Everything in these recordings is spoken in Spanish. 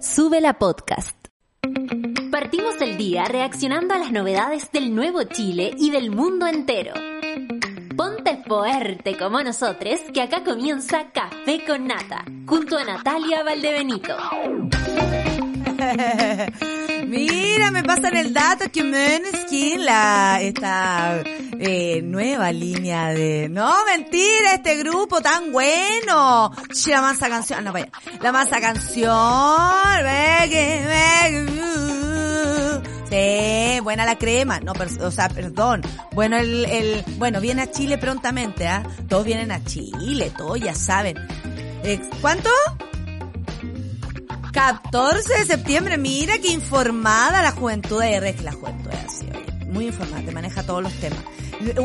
Sube la podcast. Partimos el día reaccionando a las novedades del nuevo Chile y del mundo entero. Ponte fuerte como nosotros, que acá comienza Café con Nata, junto a Natalia Valdebenito. Mira, me pasan el dato que Måneskin, la, eh, nueva línea de... No, mentira, este grupo tan bueno. La masa canción, ah, no, vaya. La masa canción. Sí, buena la crema. No, pero, o sea, perdón. Bueno, el, el, bueno, viene a Chile prontamente, ¿ah? Todos vienen a Chile, todos ya saben. Eh, ¿Cuánto? 14 de septiembre, mira qué informada la juventud de R, la juventud es así, oye, muy informada, te maneja todos los temas.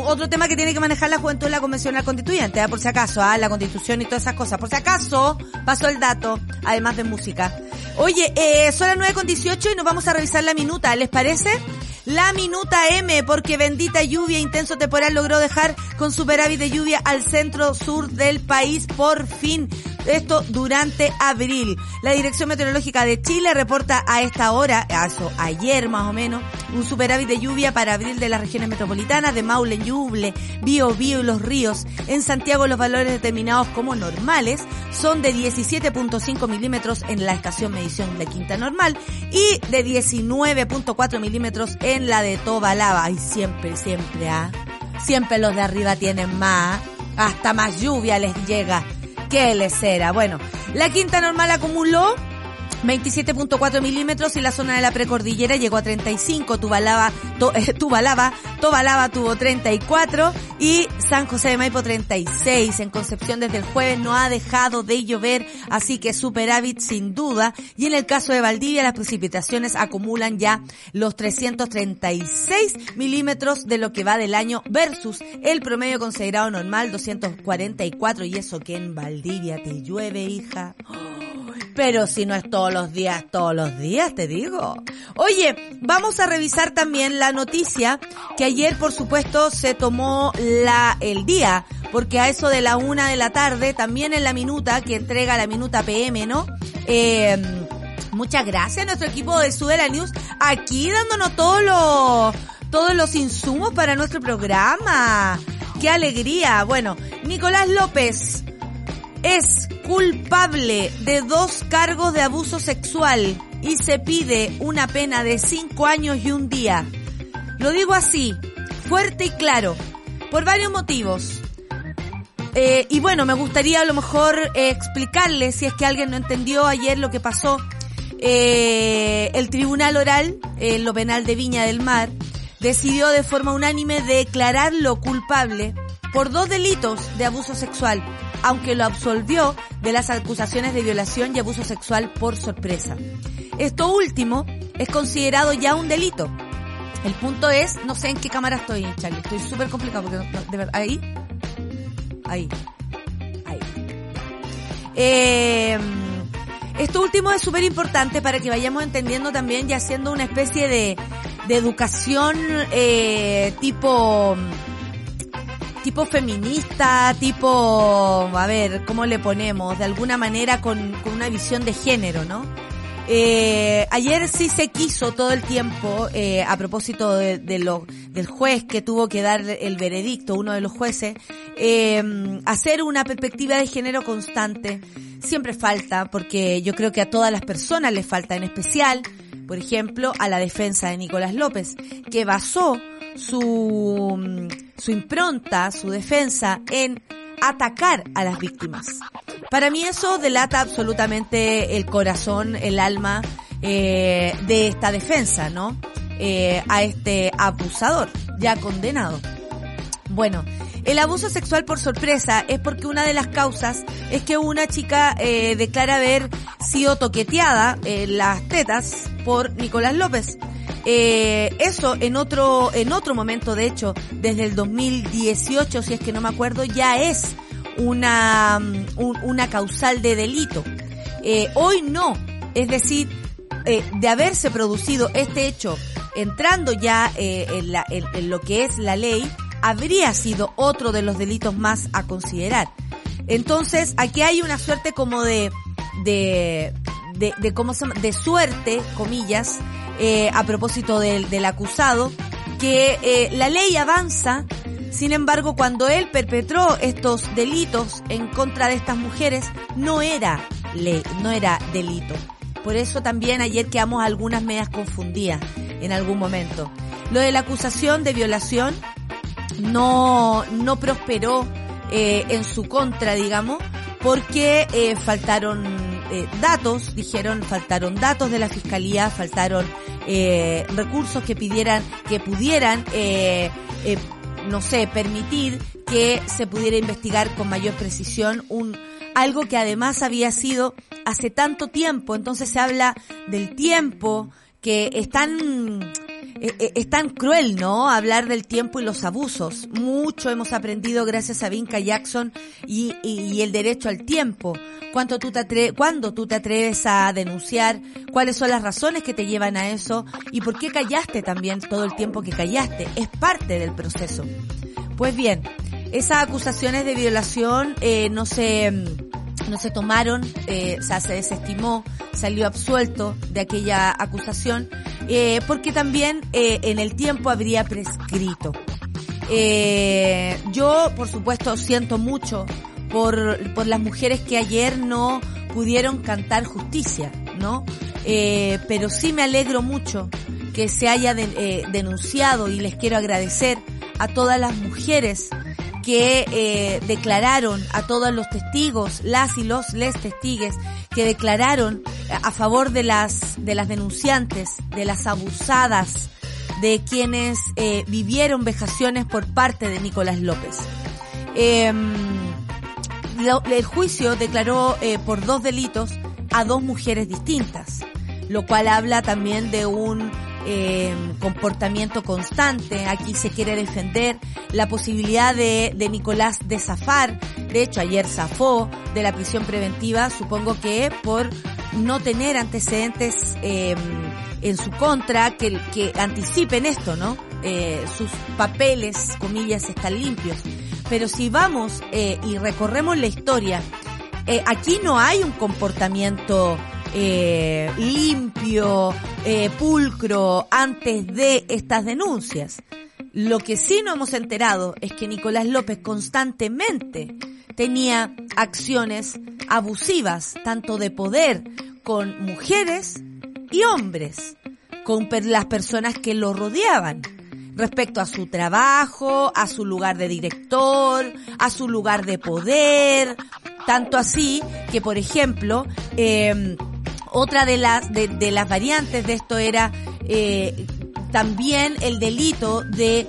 Otro tema que tiene que manejar la juventud es la convención constituyente, ¿eh? por si acaso, ¿ah? la constitución y todas esas cosas. Por si acaso, pasó el dato, además de música. Oye, eh, son las 9 con 18 y nos vamos a revisar la minuta, ¿les parece? La minuta M, porque bendita lluvia, intenso temporal logró dejar con superávit de lluvia al centro sur del país por fin. Esto durante abril. La Dirección Meteorológica de Chile reporta a esta hora, eso ayer más o menos, un superávit de lluvia para abril de las regiones metropolitanas de Maule, Ñuble, Bío, Bío y Los Ríos. En Santiago los valores determinados como normales son de 17.5 milímetros en la estación medición de Quinta Normal y de 19.4 milímetros en la de Tobalaba. Y siempre, siempre, ¿ah? Siempre los de arriba tienen más, hasta más lluvia les llega. ¿Qué les era? Bueno, la quinta normal acumuló 27.4 milímetros y la zona de la precordillera llegó a 35, Tubalaba, to, eh, Tubalaba, tuvo 34 y San José de Maipo 36. En Concepción desde el jueves no ha dejado de llover, así que superávit sin duda. Y en el caso de Valdivia las precipitaciones acumulan ya los 336 milímetros de lo que va del año versus el promedio considerado normal 244 y eso que en Valdivia te llueve, hija. Pero si no es todos los días, todos los días, te digo. Oye, vamos a revisar también la noticia que ayer, por supuesto, se tomó la, el día, porque a eso de la una de la tarde, también en la minuta, que entrega la minuta PM, ¿no? Eh, muchas gracias a nuestro equipo de Sudela News, aquí dándonos todos los, todos los insumos para nuestro programa. ¡Qué alegría! Bueno, Nicolás López es culpable de dos cargos de abuso sexual y se pide una pena de cinco años y un día. Lo digo así, fuerte y claro, por varios motivos. Eh, y bueno, me gustaría a lo mejor eh, explicarle, si es que alguien no entendió ayer lo que pasó. Eh, el Tribunal Oral, en lo penal de Viña del Mar, decidió de forma unánime declararlo culpable por dos delitos de abuso sexual aunque lo absolvió de las acusaciones de violación y abuso sexual por sorpresa. Esto último es considerado ya un delito. El punto es, no sé en qué cámara estoy, Charlie, estoy súper complicado porque de verdad, ahí, ahí, ahí. Eh, esto último es súper importante para que vayamos entendiendo también y haciendo una especie de, de educación eh, tipo tipo feminista, tipo, a ver, ¿cómo le ponemos? De alguna manera con, con una visión de género, ¿no? Eh, ayer sí se quiso todo el tiempo, eh, a propósito de, lo, del juez que tuvo que dar el veredicto, uno de los jueces, eh, hacer una perspectiva de género constante. Siempre falta, porque yo creo que a todas las personas les falta, en especial, por ejemplo, a la defensa de Nicolás López, que basó su, su impronta, su defensa en atacar a las víctimas. Para mí eso delata absolutamente el corazón, el alma eh, de esta defensa, ¿no? Eh, a este abusador ya condenado. Bueno, el abuso sexual por sorpresa es porque una de las causas es que una chica eh, declara haber sido toqueteada en las tetas por Nicolás López. Eh, eso en otro, en otro momento, de hecho, desde el 2018, si es que no me acuerdo, ya es una, una causal de delito. Eh, hoy no. Es decir, eh, de haberse producido este hecho entrando ya en, en, lo que es la ley, habría sido otro de los delitos más a considerar. Entonces, aquí hay una suerte como de, de, de, de cómo se de suerte, comillas, eh, a propósito del, del acusado, que eh, la ley avanza, sin embargo, cuando él perpetró estos delitos en contra de estas mujeres, no era ley, no era delito. Por eso también ayer quedamos algunas medias confundidas en algún momento. Lo de la acusación de violación no, no prosperó eh, en su contra, digamos, porque eh, faltaron eh, datos, dijeron, faltaron datos de la fiscalía, faltaron eh, recursos que pidieran, que pudieran, eh, eh, no sé, permitir que se pudiera investigar con mayor precisión un algo que además había sido hace tanto tiempo, entonces se habla del tiempo que es tan eh, eh, es tan cruel, ¿no? Hablar del tiempo y los abusos. Mucho hemos aprendido gracias a Vinca Jackson y, y, y el derecho al tiempo. ¿Cuánto tú te atre ¿Cuándo tú te atreves a denunciar? ¿Cuáles son las razones que te llevan a eso? ¿Y por qué callaste también todo el tiempo que callaste? Es parte del proceso. Pues bien, esas acusaciones de violación eh, no se no se tomaron, eh, o sea, se desestimó, salió absuelto de aquella acusación, eh, porque también eh, en el tiempo habría prescrito. Eh, yo, por supuesto, siento mucho por, por las mujeres que ayer no pudieron cantar justicia, ¿no? Eh, pero sí me alegro mucho que se haya eh, denunciado y les quiero agradecer a todas las mujeres que eh, declararon a todos los testigos, las y los les testigues, que declararon a favor de las, de las denunciantes, de las abusadas, de quienes eh, vivieron vejaciones por parte de Nicolás López. Eh, el juicio declaró eh, por dos delitos a dos mujeres distintas, lo cual habla también de un eh, comportamiento constante. Aquí se quiere defender la posibilidad de, de Nicolás de zafar. De hecho, ayer zafó de la prisión preventiva, supongo que por no tener antecedentes eh, en su contra que, que anticipen esto, ¿no? Eh, sus papeles, comillas, están limpios. Pero si vamos eh, y recorremos la historia, eh, aquí no hay un comportamiento eh, limpio, eh, pulcro, antes de estas denuncias. Lo que sí no hemos enterado es que Nicolás López constantemente tenía acciones abusivas, tanto de poder con mujeres y hombres, con per las personas que lo rodeaban respecto a su trabajo, a su lugar de director, a su lugar de poder, tanto así que, por ejemplo, eh, otra de las de, las variantes de esto era eh, también el delito de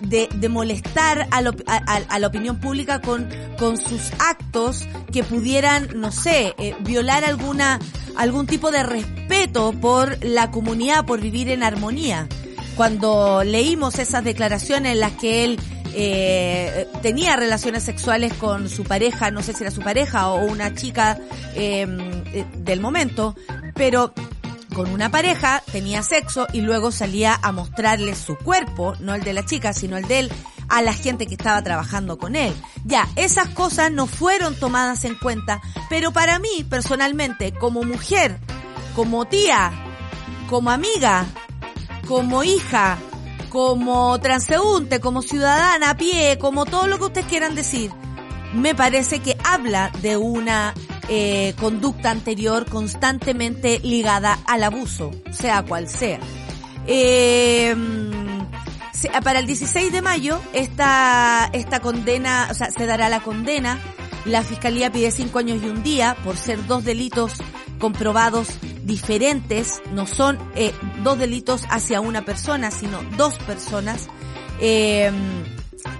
de, molestar a, lo, a, a, la opinión pública con, con sus actos que pudieran, no sé, eh, violar alguna, algún tipo de respeto por la comunidad, por vivir en armonía. Cuando leímos esas declaraciones en las que él eh, tenía relaciones sexuales con su pareja, no sé si era su pareja o una chica eh, del momento, pero con una pareja, tenía sexo y luego salía a mostrarle su cuerpo, no el de la chica, sino el de él, a la gente que estaba trabajando con él. Ya, esas cosas no fueron tomadas en cuenta, pero para mí, personalmente, como mujer, como tía, como amiga, como hija, como transeúnte, como ciudadana a pie, como todo lo que ustedes quieran decir, me parece que habla de una eh, conducta anterior constantemente ligada al abuso, sea cual sea. Eh, para el 16 de mayo esta, esta condena, o sea, se dará la condena. La fiscalía pide cinco años y un día por ser dos delitos comprobados diferentes, no son eh, dos delitos hacia una persona, sino dos personas. Eh,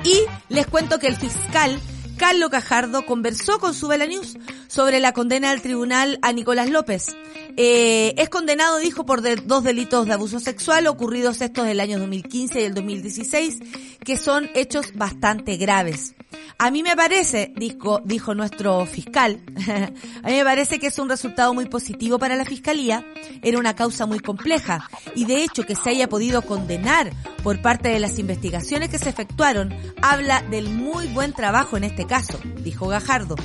y les cuento que el fiscal Carlos Cajardo conversó con Subela News sobre la condena del tribunal a Nicolás López. Eh, es condenado, dijo, por dos delitos de abuso sexual ocurridos estos del año 2015 y el 2016, que son hechos bastante graves. A mí me parece, dijo, nuestro fiscal, a mí me parece que es un resultado muy positivo para la fiscalía, era una causa muy compleja, y de hecho que se haya podido condenar por parte de las investigaciones que se efectuaron, habla del muy buen trabajo en este caso, dijo Gajardo.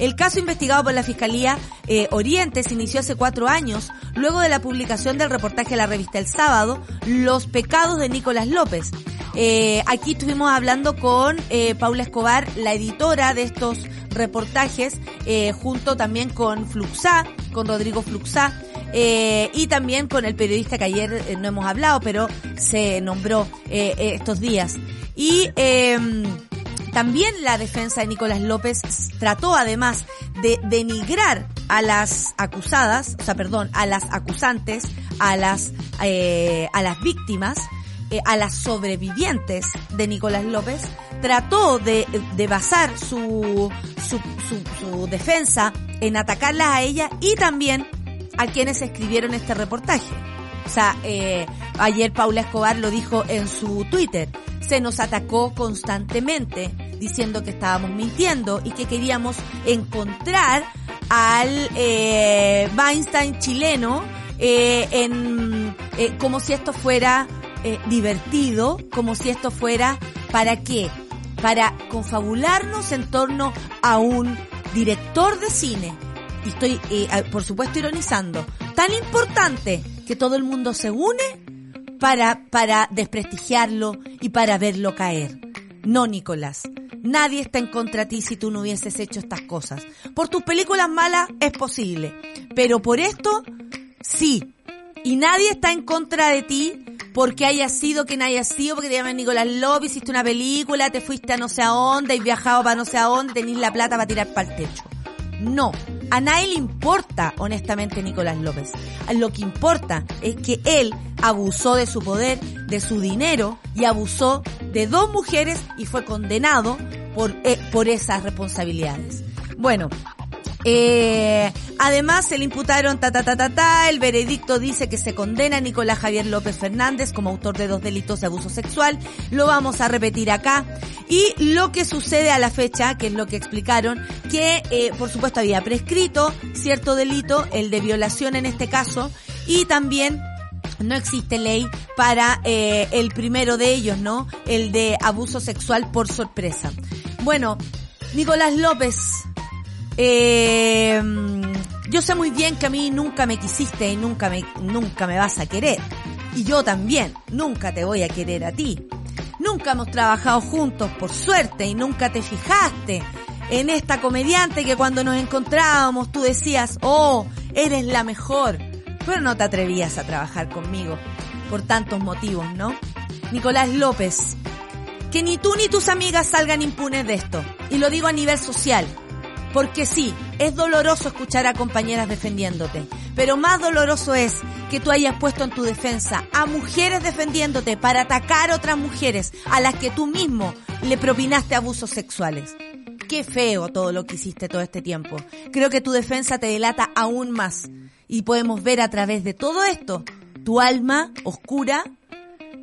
El caso investigado por la Fiscalía eh, Oriente se inició hace cuatro años, luego de la publicación del reportaje de la revista El Sábado, Los pecados de Nicolás López. Eh, aquí estuvimos hablando con eh, Paula Escobar, la editora de estos reportajes, eh, junto también con Fluxá, con Rodrigo Fluxá, eh, y también con el periodista que ayer eh, no hemos hablado, pero se nombró eh, estos días. Y em, también la defensa de Nicolás López trató además de denigrar a las acusadas, o sea, perdón, a las acusantes, a las, a las víctimas, eh, a las sobrevivientes de Nicolás López, trató de, de basar su, su, su, su defensa en atacarlas a ella y también a quienes escribieron este reportaje. O sea, eh, ayer Paula Escobar lo dijo en su Twitter. Se nos atacó constantemente diciendo que estábamos mintiendo y que queríamos encontrar al eh, Weinstein chileno eh, en eh, como si esto fuera eh, divertido, como si esto fuera para qué, para confabularnos en torno a un director de cine y estoy eh, por supuesto ironizando, tan importante que todo el mundo se une para, para desprestigiarlo y para verlo caer. No, Nicolás. Nadie está en contra de ti si tú no hubieses hecho estas cosas. Por tus películas malas es posible, pero por esto sí. Y nadie está en contra de ti porque hayas sido quien hayas sido, porque te llaman Nicolás López, hiciste una película, te fuiste a no sé a dónde y viajado para no sé a dónde, tenés la plata para tirar para el techo. No, a nadie le importa, honestamente, Nicolás López. Lo que importa es que él abusó de su poder, de su dinero y abusó de dos mujeres y fue condenado por, eh, por esas responsabilidades. Bueno, eh, además se le imputaron ta ta ta ta ta, el veredicto dice que se condena a Nicolás Javier López Fernández como autor de dos delitos de abuso sexual, lo vamos a repetir acá, y lo que sucede a la fecha, que es lo que explicaron, que eh, por supuesto había prescrito cierto delito, el de violación en este caso, y también no existe ley para eh, el primero de ellos, ¿no? El de abuso sexual por sorpresa. Bueno, Nicolás López, eh, yo sé muy bien que a mí nunca me quisiste y nunca me, nunca me vas a querer. Y yo también, nunca te voy a querer a ti. Nunca hemos trabajado juntos, por suerte, y nunca te fijaste en esta comediante que cuando nos encontrábamos tú decías, oh, eres la mejor. Pero no te atrevías a trabajar conmigo, por tantos motivos, ¿no? Nicolás López, que ni tú ni tus amigas salgan impunes de esto. Y lo digo a nivel social. Porque sí, es doloroso escuchar a compañeras defendiéndote, pero más doloroso es que tú hayas puesto en tu defensa a mujeres defendiéndote para atacar a otras mujeres a las que tú mismo le propinaste abusos sexuales. Qué feo todo lo que hiciste todo este tiempo. Creo que tu defensa te delata aún más. Y podemos ver a través de todo esto tu alma oscura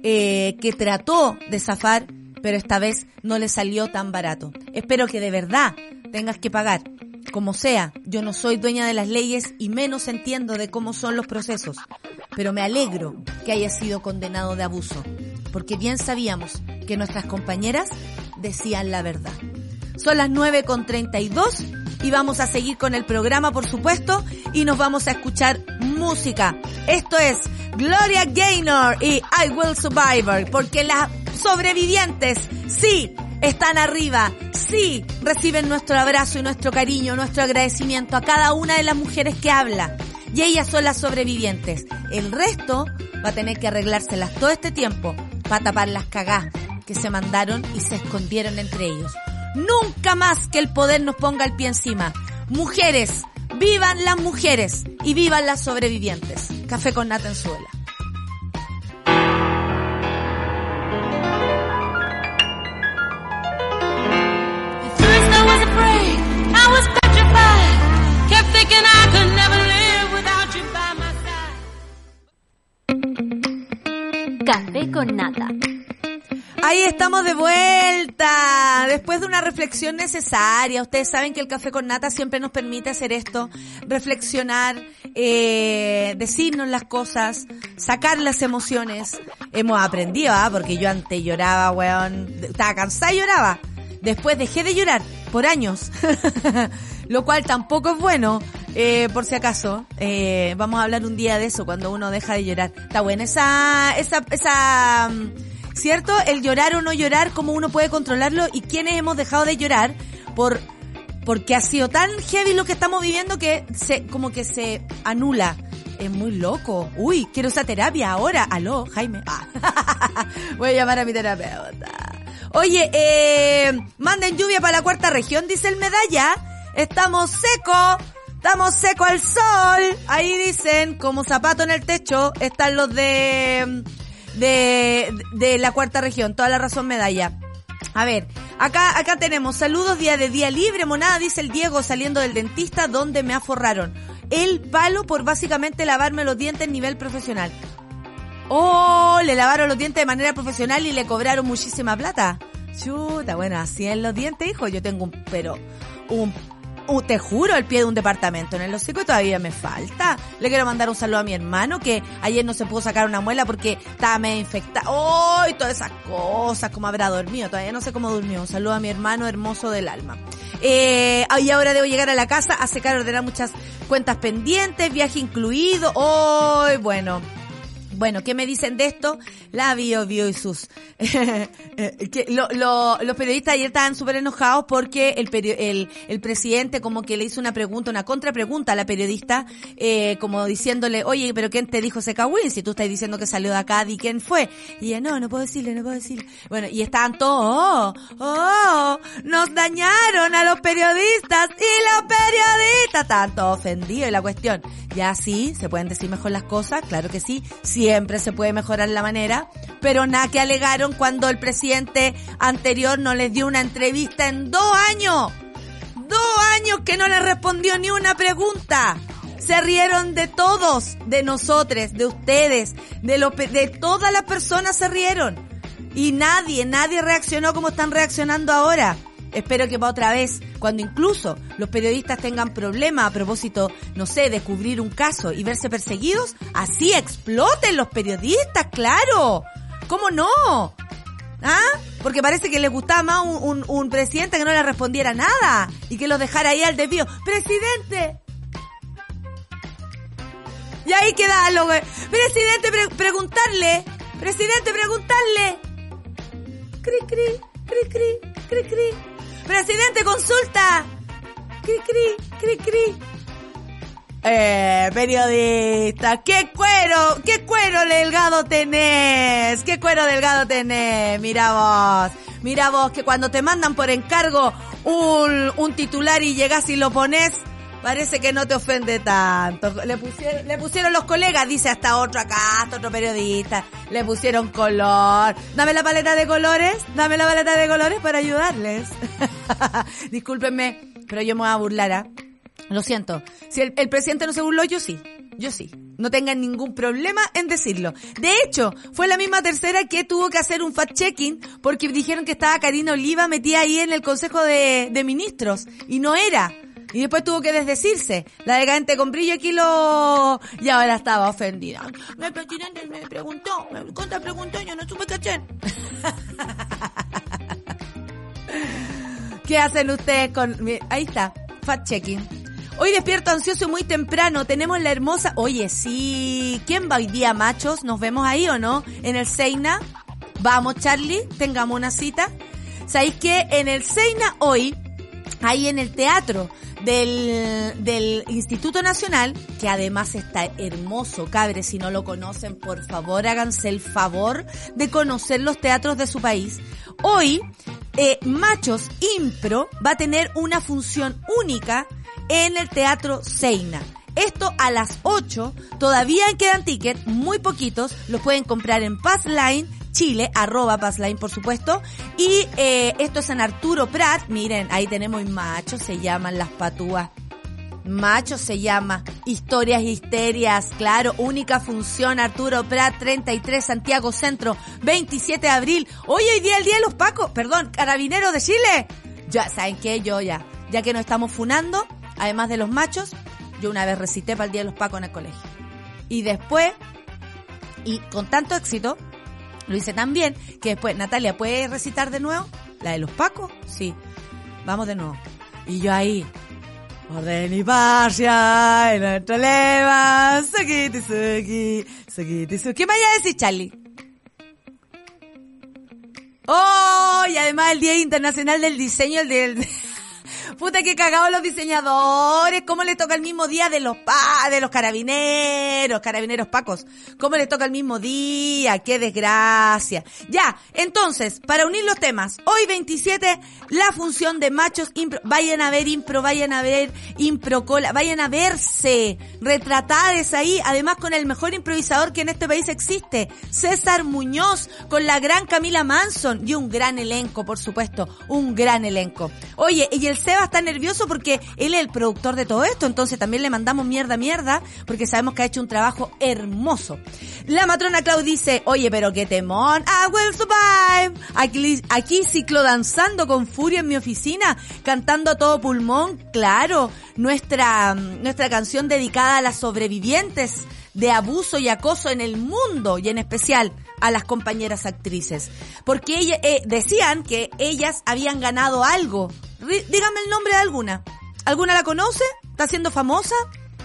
eh, que trató de zafar, pero esta vez no le salió tan barato. Espero que de verdad tengas que pagar. Como sea, yo no soy dueña de las leyes y menos entiendo de cómo son los procesos. Pero me alegro que haya sido condenado de abuso, porque bien sabíamos que nuestras compañeras decían la verdad. Son las 9 con 32 y vamos a seguir con el programa, por supuesto, y nos vamos a escuchar música. Esto es Gloria Gaynor y I Will Survivor, porque las sobrevivientes, sí, están arriba, sí, reciben nuestro abrazo y nuestro cariño, nuestro agradecimiento a cada una de las mujeres que habla. Y ellas son las sobrevivientes. El resto va a tener que arreglárselas todo este tiempo para tapar las cagás que se mandaron y se escondieron entre ellos. Nunca más que el poder nos ponga el pie encima. Mujeres, vivan las mujeres y vivan las sobrevivientes. Café con nata en suela. Café con nata. Ahí estamos de vuelta. Después de una reflexión necesaria. Ustedes saben que el café con nata siempre nos permite hacer esto. Reflexionar, eh, decirnos las cosas, sacar las emociones. Hemos aprendido, ¿ah? Porque yo antes lloraba, weón. Estaba cansada y lloraba. Después dejé de llorar por años. lo cual tampoco es bueno, eh, por si acaso. Eh, vamos a hablar un día de eso, cuando uno deja de llorar. Está buena esa, esa, esa, mm, ¿cierto? El llorar o no llorar, cómo uno puede controlarlo y quiénes hemos dejado de llorar por, porque ha sido tan heavy lo que estamos viviendo que se, como que se anula. Es muy loco. Uy, quiero usar terapia ahora. Aló, Jaime. Ah. Voy a llamar a mi terapeuta. Oye, eh, manden lluvia para la cuarta región, dice el medalla. Estamos seco, estamos seco al sol. Ahí dicen, como zapato en el techo, están los de, de, de la cuarta región. Toda la razón medalla. A ver, acá, acá tenemos saludos día de día libre, monada, dice el Diego saliendo del dentista donde me aforraron. El palo por básicamente lavarme los dientes a nivel profesional. Oh, le lavaron los dientes de manera profesional y le cobraron muchísima plata. Chuta, bueno, así en los dientes, hijo, yo tengo un, pero, un, te juro, el pie de un departamento en el hocico todavía me falta. Le quiero mandar un saludo a mi hermano que ayer no se pudo sacar una muela porque estaba medio infectado. ¡Oh! Todas esas cosas, como habrá dormido, todavía no sé cómo durmió. Un saludo a mi hermano hermoso del alma. Eh, y ahora debo llegar a la casa a secar, ordenar muchas cuentas pendientes, viaje incluido. ¡Oh! Bueno. Bueno, ¿qué me dicen de esto? La Bio Bio y sus... lo- los periodistas ayer estaban súper enojados porque el, el, presidente como que le hizo una pregunta, una contrapregunta a la periodista, eh, como diciéndole, oye, pero ¿quién te dijo Seca Win? Si tú estás diciendo que salió de acá, di quién fue. Y ella, no, no puedo decirle, no puedo decirle. Bueno, y estaban todos, oh, oh, nos dañaron a los periodistas y los periodistas estaban todos ofendidos y la cuestión. Ya sí, se pueden decir mejor las cosas, claro que sí, siempre se puede mejorar la manera, pero nada que alegaron cuando el presidente anterior no les dio una entrevista en dos años. Dos años que no le respondió ni una pregunta. Se rieron de todos, de nosotros, de ustedes, de, de todas las personas se rieron. Y nadie, nadie reaccionó como están reaccionando ahora. Espero que para otra vez, cuando incluso los periodistas tengan problemas a propósito, no sé, de cubrir un caso y verse perseguidos, así exploten los periodistas, claro. ¿Cómo no? ¿Ah? Porque parece que les gustaba más un, presidente que no le respondiera nada y que los dejara ahí al desvío. ¡Presidente! Y ahí queda lo. Presidente, pre- preguntarle. Presidente, preguntarle. Cri, cri, cri, cri, cri, cri. Presidente, consulta. Cri, cri, cri, cri. Eh, periodista, qué cuero, qué cuero delgado tenés, qué cuero delgado tenés, mira vos, mira vos, que cuando te mandan por encargo un, un titular y llegas y lo pones, parece que no te ofende tanto. Le pusieron, le pusieron los colegas, dice hasta otro acá, hasta otro periodista, le pusieron color. Dame la paleta de colores, dame la paleta de colores para ayudarles. Discúlpenme, pero yo me voy a burlar, ¿ah? Lo siento. Si el, presidente no se burló, yo sí. Yo sí. No tengan ningún problema en decirlo. De hecho, fue la misma tercera que tuvo que hacer un fact-checking porque dijeron que estaba Karina Oliva metida ahí en el Consejo de Ministros. Y no era. Y después tuvo que desdecirse. La decadente con brillo aquí lo... Y ahora estaba ofendida. Presidente me preguntó, me contra preguntó, yo no supe cachar. ¿Qué hacen ustedes con...? Ahí está, fact-checking. Hoy despierto ansioso y muy temprano. Tenemos la hermosa... Oye, sí. ¿Quién va hoy día, machos? ¿Nos vemos ahí o no? En el Seina. Vamos, Charlie. Tengamos una cita. ¿Sabéis que en el Seina hoy, ahí en el teatro del, del Instituto Nacional, que además está hermoso, cabres, si no lo conocen, por favor háganse el favor de conocer los teatros de su país. Hoy, eh, Machos Impro va a tener una función única en el Teatro Seina. Esto a las 8, todavía quedan tickets, muy poquitos, los pueden comprar en Passline Chile, arroba Passline por supuesto, y eh, esto es en Arturo Prat, miren, ahí tenemos machos, se llaman las patúas. Macho se llama. Historias Histerias, claro, única función, Arturo Prat, 33, Santiago Centro, 27 de abril. Hoy, hoy día el día de los Pacos, perdón, Carabineros de Chile. Ya, ¿saben qué? Yo ya, ya que nos estamos funando, además de los machos, yo una vez recité para el día de los Pacos en el colegio. Y después, y con tanto éxito, lo hice tan bien, que después, Natalia, ¿puede recitar de nuevo? ¿La de los Pacos? Sí. Vamos de nuevo. Y yo ahí, Orden y paz en nuestro lema. Suki, suki, suki, suki. ¿Qué me vaya a decir, Charlie? Oh, y además el Día Internacional del Diseño, el del... Puta que cagado los diseñadores, cómo le toca el mismo día de los pa, de los carabineros, carabineros pacos, cómo le toca el mismo día, qué desgracia. Ya, entonces, para unir los temas, hoy 27, la función de machos impro, vayan a ver impro, vayan a ver impro cola, vayan a verse, retratadas ahí, además con el mejor improvisador que en este país existe, César Muñoz, con la gran Camila Manson y un gran elenco, por supuesto, un gran elenco. Oye, y el Seba está nervioso porque él es el productor de todo esto, entonces también le mandamos mierda, mierda, porque sabemos que ha hecho un trabajo hermoso. La matrona Clau dice, oye, pero qué temón, I will survive. Aquí, aquí ciclo danzando con furia en mi oficina, cantando a todo pulmón, claro, nuestra, nuestra canción dedicada a las sobrevivientes de abuso y acoso en el mundo y en especial a las compañeras actrices. Porque ella, eh, decían que ellas habían ganado algo. Dígame el nombre de alguna. ¿Alguna la conoce? ¿Está siendo famosa?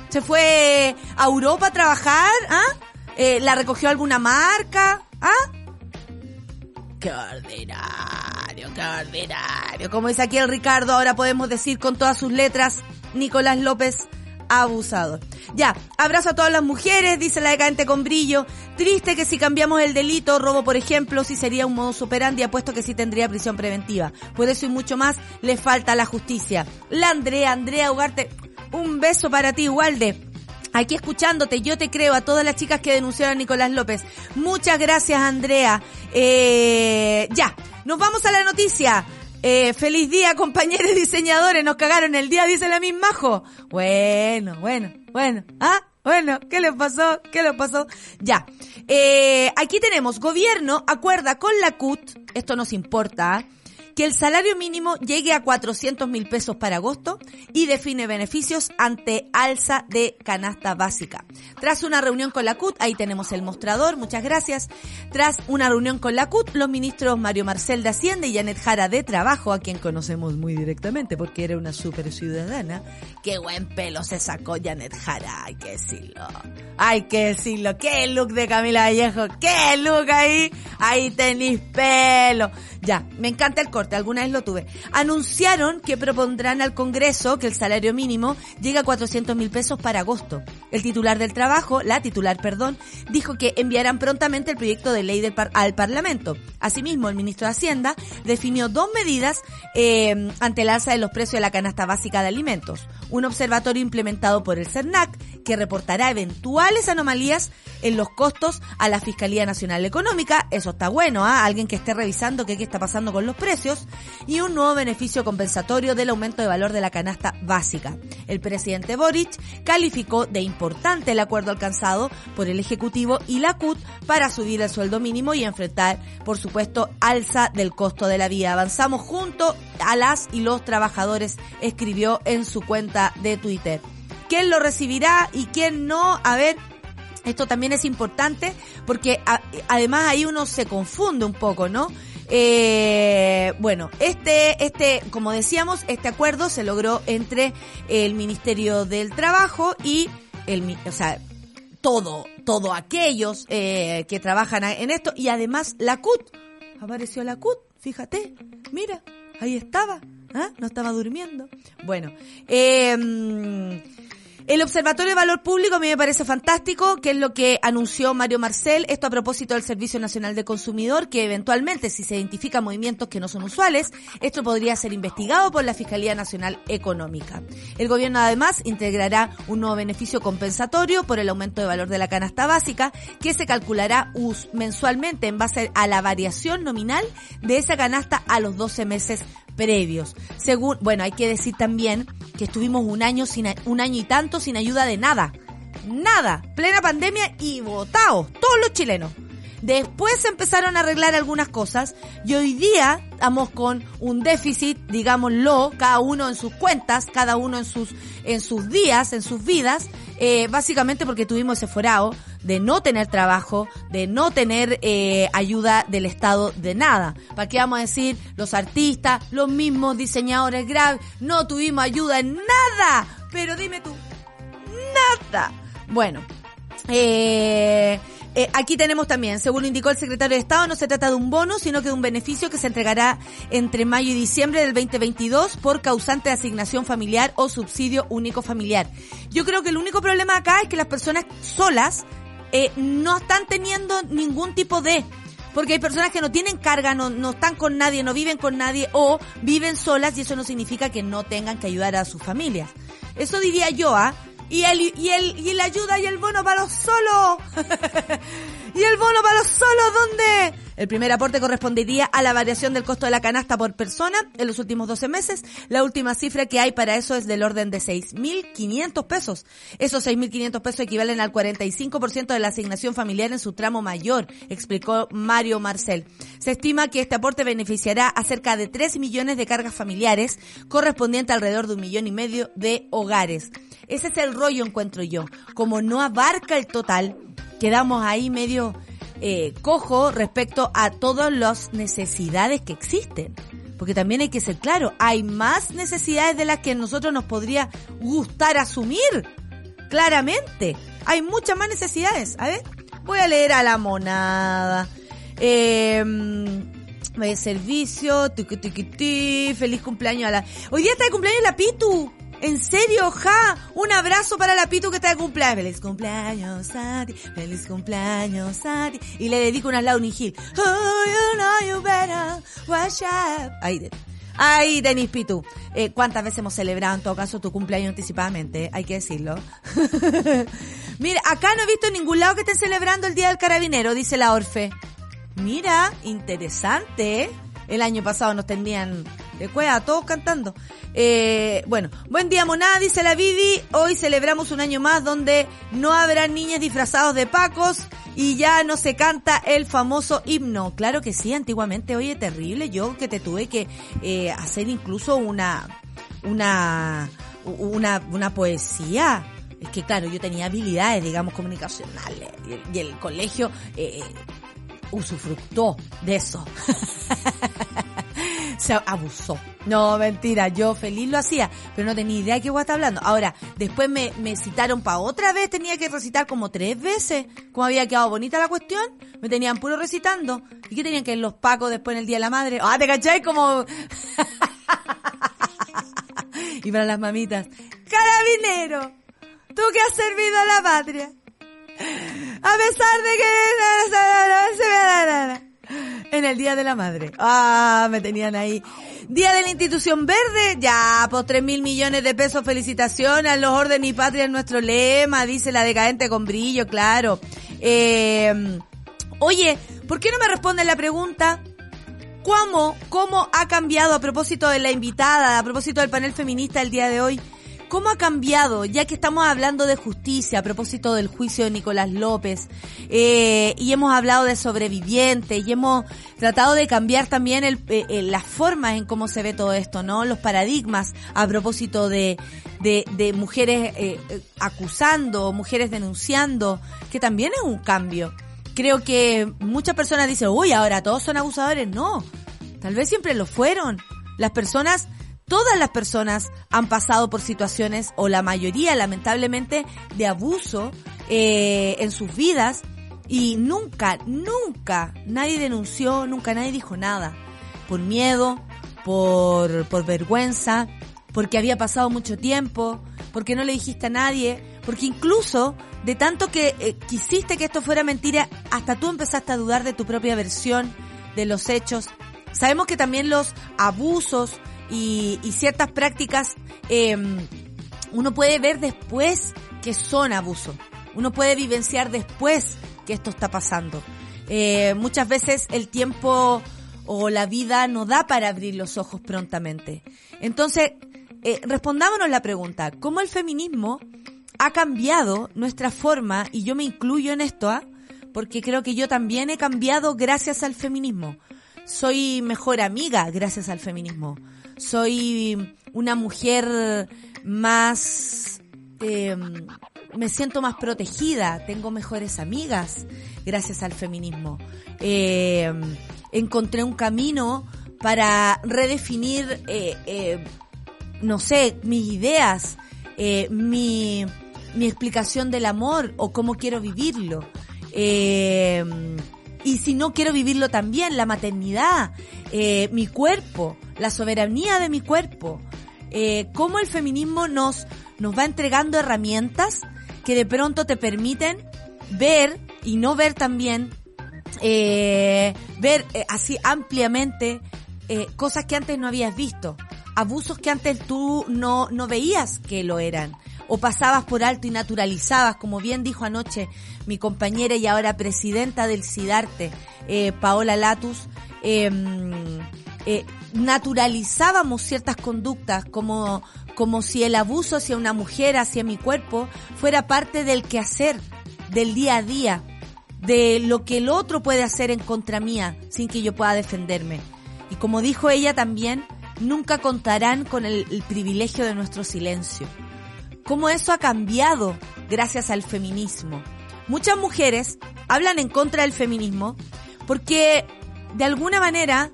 ¿Se fue a Europa a trabajar? ¿Ah? Eh, ¿La recogió alguna marca? ¿Ah? ¡Qué ordinario, qué ordinario! Como dice aquí el Ricardo, ahora podemos decir con todas sus letras, Nicolás López abusado. Ya, abrazo a todas las mujeres, dice la decadente con brillo. Triste que si cambiamos el delito, robo por ejemplo, si sería un modo superandi, apuesto que sí tendría prisión preventiva. Por eso y mucho más, le falta la justicia. La Andrea, Andrea Ugarte, un beso para ti, Walde. Aquí escuchándote, yo te creo a todas las chicas que denunciaron a Nicolás López. Muchas gracias, Andrea. Eh, ya, nos vamos a la noticia. Eh, feliz día, compañeros diseñadores. Nos cagaron el día, dice la misma Jo. Bueno, bueno, bueno. ¿Ah? Bueno, ¿qué le pasó? ¿Qué le pasó? Ya. Eh, aquí tenemos, gobierno acuerda con la CUT, esto nos importa. Que el salario mínimo llegue a 400 mil pesos para agosto y define beneficios ante alza de canasta básica. Tras una reunión con la CUT, ahí tenemos el mostrador, muchas gracias. Tras una reunión con la CUT, los ministros Mario Marcel de Hacienda y Janet Jara de Trabajo, a quien conocemos muy directamente porque era una super ciudadana, qué buen pelo se sacó Janet Jara, hay que decirlo. Hay que decirlo, qué look de Camila Vallejo, qué look ahí, ahí tenéis pelo. Ya, me encanta el corte, alguna vez lo tuve. Anunciaron que propondrán al Congreso que el salario mínimo llegue a 400 mil pesos para agosto. El titular del trabajo, la titular, perdón, dijo que enviarán prontamente el proyecto de ley del par- al Parlamento. Asimismo, el ministro de Hacienda definió dos medidas eh, ante el alza de los precios de la canasta básica de alimentos. Un observatorio implementado por el CERNAC que reportará eventuales anomalías en los costos a la Fiscalía Nacional Económica. Eso está bueno, ¿ah? Alguien que esté revisando qué, qué está pasando con los precios. Y un nuevo beneficio compensatorio del aumento de valor de la canasta básica. El presidente Boric calificó de importante el acuerdo alcanzado por el Ejecutivo y la CUT para subir el sueldo mínimo y enfrentar, por supuesto, alza del costo de la vida. Avanzamos junto a las y los trabajadores, escribió en su cuenta de Twitter. ¿Quién lo recibirá y quién no? A ver, esto también es importante porque además ahí uno se confunde un poco, ¿no? Eh, bueno, este, este, como decíamos, este acuerdo se logró entre el Ministerio del Trabajo y el, o sea, todo, todo aquellos eh, que trabajan en esto y además la CUT. Apareció la CUT, fíjate, mira, ahí estaba, ¿ah? no estaba durmiendo. Bueno, eh, el Observatorio de Valor Público a mí me parece fantástico, que es lo que anunció Mario Marcel, esto a propósito del Servicio Nacional de Consumidor, que eventualmente si se identifican movimientos que no son usuales, esto podría ser investigado por la Fiscalía Nacional Económica. El gobierno además integrará un nuevo beneficio compensatorio por el aumento de valor de la canasta básica, que se calculará mensualmente en base a la variación nominal de esa canasta a los 12 meses previos. Según, bueno, hay que decir también que estuvimos un año sin un año y tanto sin ayuda de nada. Nada. Plena pandemia y votados, todos los chilenos. Después se empezaron a arreglar algunas cosas y hoy día estamos con un déficit, digámoslo, cada uno en sus cuentas, cada uno en sus, en sus días, en sus vidas, eh, básicamente porque tuvimos ese forado de no tener trabajo, de no tener eh, ayuda del Estado de nada. ¿Para qué vamos a decir? Los artistas, los mismos diseñadores graves, no tuvimos ayuda en nada. Pero dime tú, nada. Bueno, eh, eh, aquí tenemos también, según indicó el secretario de Estado, no se trata de un bono, sino que de un beneficio que se entregará entre mayo y diciembre del 2022 por causante de asignación familiar o subsidio único familiar. Yo creo que el único problema acá es que las personas solas eh, no están teniendo ningún tipo de... Porque hay personas que no tienen carga, no, no están con nadie, no viven con nadie o viven solas y eso no significa que no tengan que ayudar a sus familias. Eso diría yo, ¿ah? Y el, y el, y la ayuda y el bono para los solos. y el bono para los solos, ¿dónde? El primer aporte correspondería a la variación del costo de la canasta por persona en los últimos 12 meses. La última cifra que hay para eso es del orden de 6.500 pesos. Esos 6.500 pesos equivalen al 45% de la asignación familiar en su tramo mayor, explicó Mario Marcel. Se estima que este aporte beneficiará a cerca de 3 millones de cargas familiares, correspondiente alrededor de un millón y medio de hogares. Ese es el rollo, encuentro yo. Como no abarca el total, quedamos ahí medio eh, cojo respecto a todas las necesidades que existen. Porque también hay que ser claro, hay más necesidades de las que a nosotros nos podría gustar asumir. Claramente. Hay muchas más necesidades. A ver, voy a leer a la monada. Eh, de servicio, tuqui, tuqui, ti, feliz cumpleaños a la... Hoy día está de cumpleaños la Pitu. En serio, ja, un abrazo para la Pitu que está de cumpleaños. Feliz cumpleaños a feliz cumpleaños a. Y le dedico unas Launi Hill. Oh, you know you better watch out. Ahí, de- ahí Denis Pitu. Eh, ¿Cuántas veces hemos celebrado en todo caso tu cumpleaños anticipadamente? Hay que decirlo. Mira, acá no he visto en ningún lado que estén celebrando el Día del Carabinero, dice la Orfe. Mira, interesante. ¿eh? El año pasado nos tenían de cueva, todos cantando. Eh, bueno, buen día monada, dice la Vivi. Hoy celebramos un año más donde no habrá niñas disfrazados de pacos y ya no se canta el famoso himno. Claro que sí, antiguamente, oye, terrible. Yo que te tuve que eh, hacer incluso una, una, una, una poesía. Es que claro, yo tenía habilidades, digamos, comunicacionales y el, y el colegio eh, usufructó de eso. Se abusó. No, mentira, yo feliz lo hacía, pero no tenía idea de qué a estar hablando. Ahora, después me, me citaron para otra vez, tenía que recitar como tres veces. Como había quedado bonita la cuestión, me tenían puro recitando. ¿Y qué tenían que los pacos después en el Día de la Madre? Ah, ¿te cachai? Como... y para las mamitas, carabinero, tú que has servido a la patria. A pesar de que... En el Día de la Madre. Ah, me tenían ahí. Día de la Institución Verde. Ya, pues tres mil millones de pesos. Felicitaciones a los orden y patria en nuestro lema, dice la decadente con brillo, claro. Eh, oye, ¿por qué no me responden la pregunta? ¿Cómo, cómo ha cambiado a propósito de la invitada, a propósito del panel feminista el día de hoy? ¿Cómo ha cambiado, ya que estamos hablando de justicia a propósito del juicio de Nicolás López, eh, y hemos hablado de sobrevivientes, y hemos tratado de cambiar también el, eh, eh, las formas en cómo se ve todo esto, ¿no? Los paradigmas a propósito de, de, de mujeres eh, acusando, mujeres denunciando, que también es un cambio. Creo que muchas personas dicen, uy, ahora todos son abusadores. No, tal vez siempre lo fueron. Las personas todas las personas han pasado por situaciones, o la mayoría lamentablemente, de abuso eh, en sus vidas y nunca, nunca nadie denunció, nunca nadie dijo nada. Por miedo, por, por vergüenza, porque había pasado mucho tiempo, porque no le dijiste a nadie, porque incluso de tanto que eh, quisiste que esto fuera mentira, hasta tú empezaste a dudar de tu propia versión, de los hechos. Sabemos que también los abusos y, y ciertas prácticas eh, uno puede ver después que son abuso. Uno puede vivenciar después que esto está pasando. Eh, muchas veces el tiempo o la vida no da para abrir los ojos prontamente. Entonces, eh, respondámonos la pregunta, ¿cómo el feminismo ha cambiado nuestra forma, y yo me incluyo en esto, ¿ah? porque creo que yo también he cambiado gracias al feminismo. Soy mejor amiga gracias al feminismo. Soy una mujer más... eh, me siento más protegida, tengo mejores amigas gracias al feminismo. Eh, encontré un camino para redefinir, eh, eh, no sé, mis ideas, eh, mi, mi explicación del amor o cómo quiero vivirlo. Y si no quiero vivirlo también, la maternidad, eh, mi cuerpo, la soberanía de mi cuerpo. Eh, cómo el feminismo nos, nos va entregando herramientas que de pronto te permiten ver y no ver también, eh, ver eh, así ampliamente eh, cosas que antes no habías visto, abusos que antes tú no, no veías que lo eran, o pasabas por alto y naturalizabas, como bien dijo anoche mi compañera y ahora presidenta del SIDARTE, eh, Paola Latus, eh, eh, naturalizábamos ciertas conductas como, como si el abuso hacia una mujer, hacia mi cuerpo, fuera parte del quehacer, del día a día, de lo que el otro puede hacer en contra mía sin que yo pueda defenderme. Y como dijo ella también, nunca contarán con el privilegio de nuestro silencio. Cómo eso ha cambiado gracias al feminismo. Muchas mujeres hablan en contra del feminismo porque de alguna manera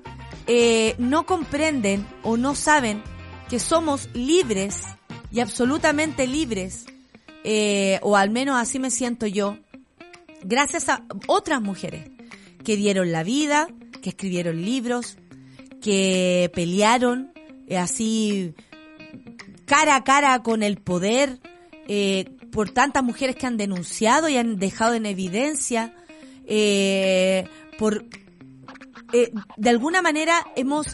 eh, no comprenden o no saben que somos libres y absolutamente libres, eh, o al menos así me siento yo, gracias a otras mujeres que dieron la vida, que escribieron libros, que pelearon eh, así cara a cara con el poder, eh, por tantas mujeres que han denunciado y han dejado en evidencia, eh, por eh, de alguna manera hemos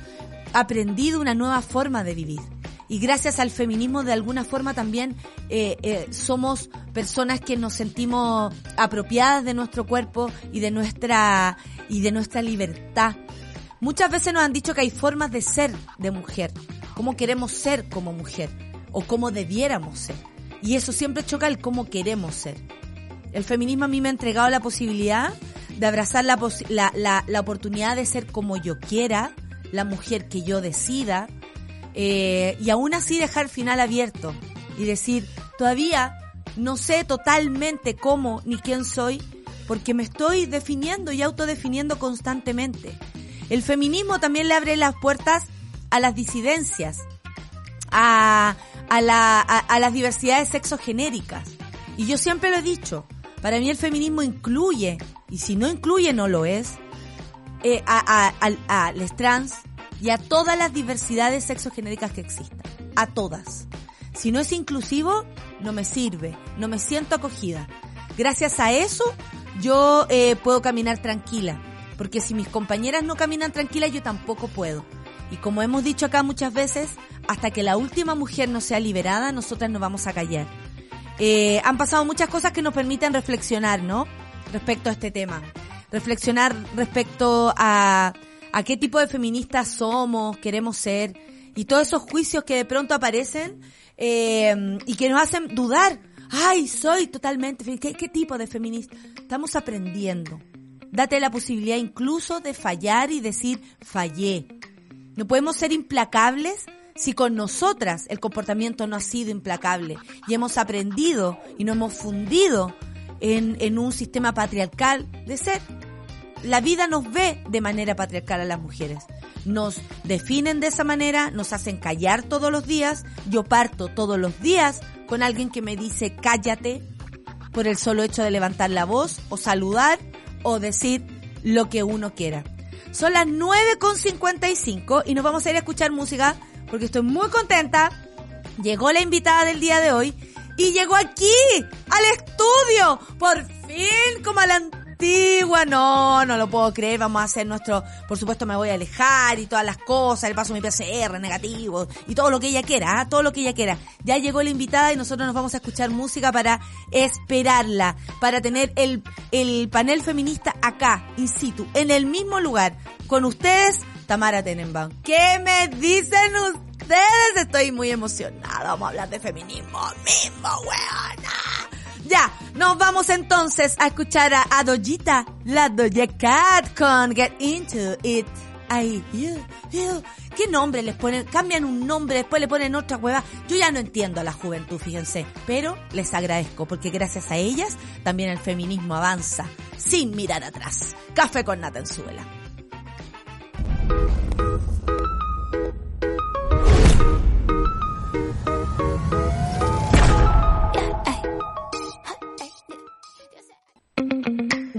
aprendido una nueva forma de vivir. Y gracias al feminismo, de alguna forma también eh, eh, somos personas que nos sentimos apropiadas de nuestro cuerpo y de nuestra y de nuestra libertad. Muchas veces nos han dicho que hay formas de ser de mujer, cómo queremos ser como mujer o cómo debiéramos ser. Y eso siempre choca el cómo queremos ser. El feminismo a mí me ha entregado la posibilidad de abrazar la, la, la, la oportunidad de ser como yo quiera, la mujer que yo decida, eh, y aún así dejar final abierto y decir, todavía no sé totalmente cómo ni quién soy, porque me estoy definiendo y autodefiniendo constantemente. El feminismo también le abre las puertas a las disidencias, a, a, la, a, a las diversidades sexogenéricas. Y yo siempre lo he dicho, para mí el feminismo incluye, y si no incluye no lo es, eh, a, a, a, les trans y a todas las diversidades sexogenéricas que existan. A todas. Si no es inclusivo, no me sirve, no me siento acogida. Gracias a eso, yo eh, puedo caminar tranquila. Porque si mis compañeras no caminan tranquilas, yo tampoco puedo. Y como hemos dicho acá muchas veces, hasta que la última mujer no sea liberada, nosotras nos vamos a callar. Eh, han pasado muchas cosas que nos permiten reflexionar, ¿no? Respecto a este tema. Reflexionar respecto a, a qué tipo de feministas somos, queremos ser, y todos esos juicios que de pronto aparecen eh, y que nos hacen dudar. Ay, soy totalmente, fe- ¿qué, qué tipo de feminista? Estamos aprendiendo. Date la posibilidad incluso de fallar y decir, fallé. No podemos ser implacables si con nosotras el comportamiento no ha sido implacable y hemos aprendido y nos hemos fundido en, en un sistema patriarcal de ser. La vida nos ve de manera patriarcal a las mujeres. Nos definen de esa manera, nos hacen callar todos los días. Yo parto todos los días con alguien que me dice cállate por el solo hecho de levantar la voz o saludar o decir lo que uno quiera. Son las 9.55 y nos vamos a ir a escuchar música porque estoy muy contenta. Llegó la invitada del día de hoy y llegó aquí, al estudio, por fin, como a la antigua. No, no lo puedo creer. Vamos a hacer nuestro, por supuesto me voy a alejar y todas las cosas, le paso mi PCR negativo y todo lo que ella quiera, ¿ah? todo lo que ella quiera. Ya llegó la invitada y nosotros nos vamos a escuchar música para esperarla, para tener el, el panel feminista acá, in situ, en el mismo lugar, con ustedes, Tamara Tenenbaum. ¿Qué me dicen ustedes? Estoy muy emocionada. Vamos a hablar de feminismo mismo, weona. Ya, nos vamos entonces a escuchar a, a la Doja Cat con Get Into It. Ahí, you, you. ¿Qué nombre les ponen? Cambian un nombre, después le ponen otra hueva. Yo ya no entiendo a la juventud, fíjense. Pero les agradezco porque gracias a ellas también el feminismo avanza sin mirar atrás. Café con nata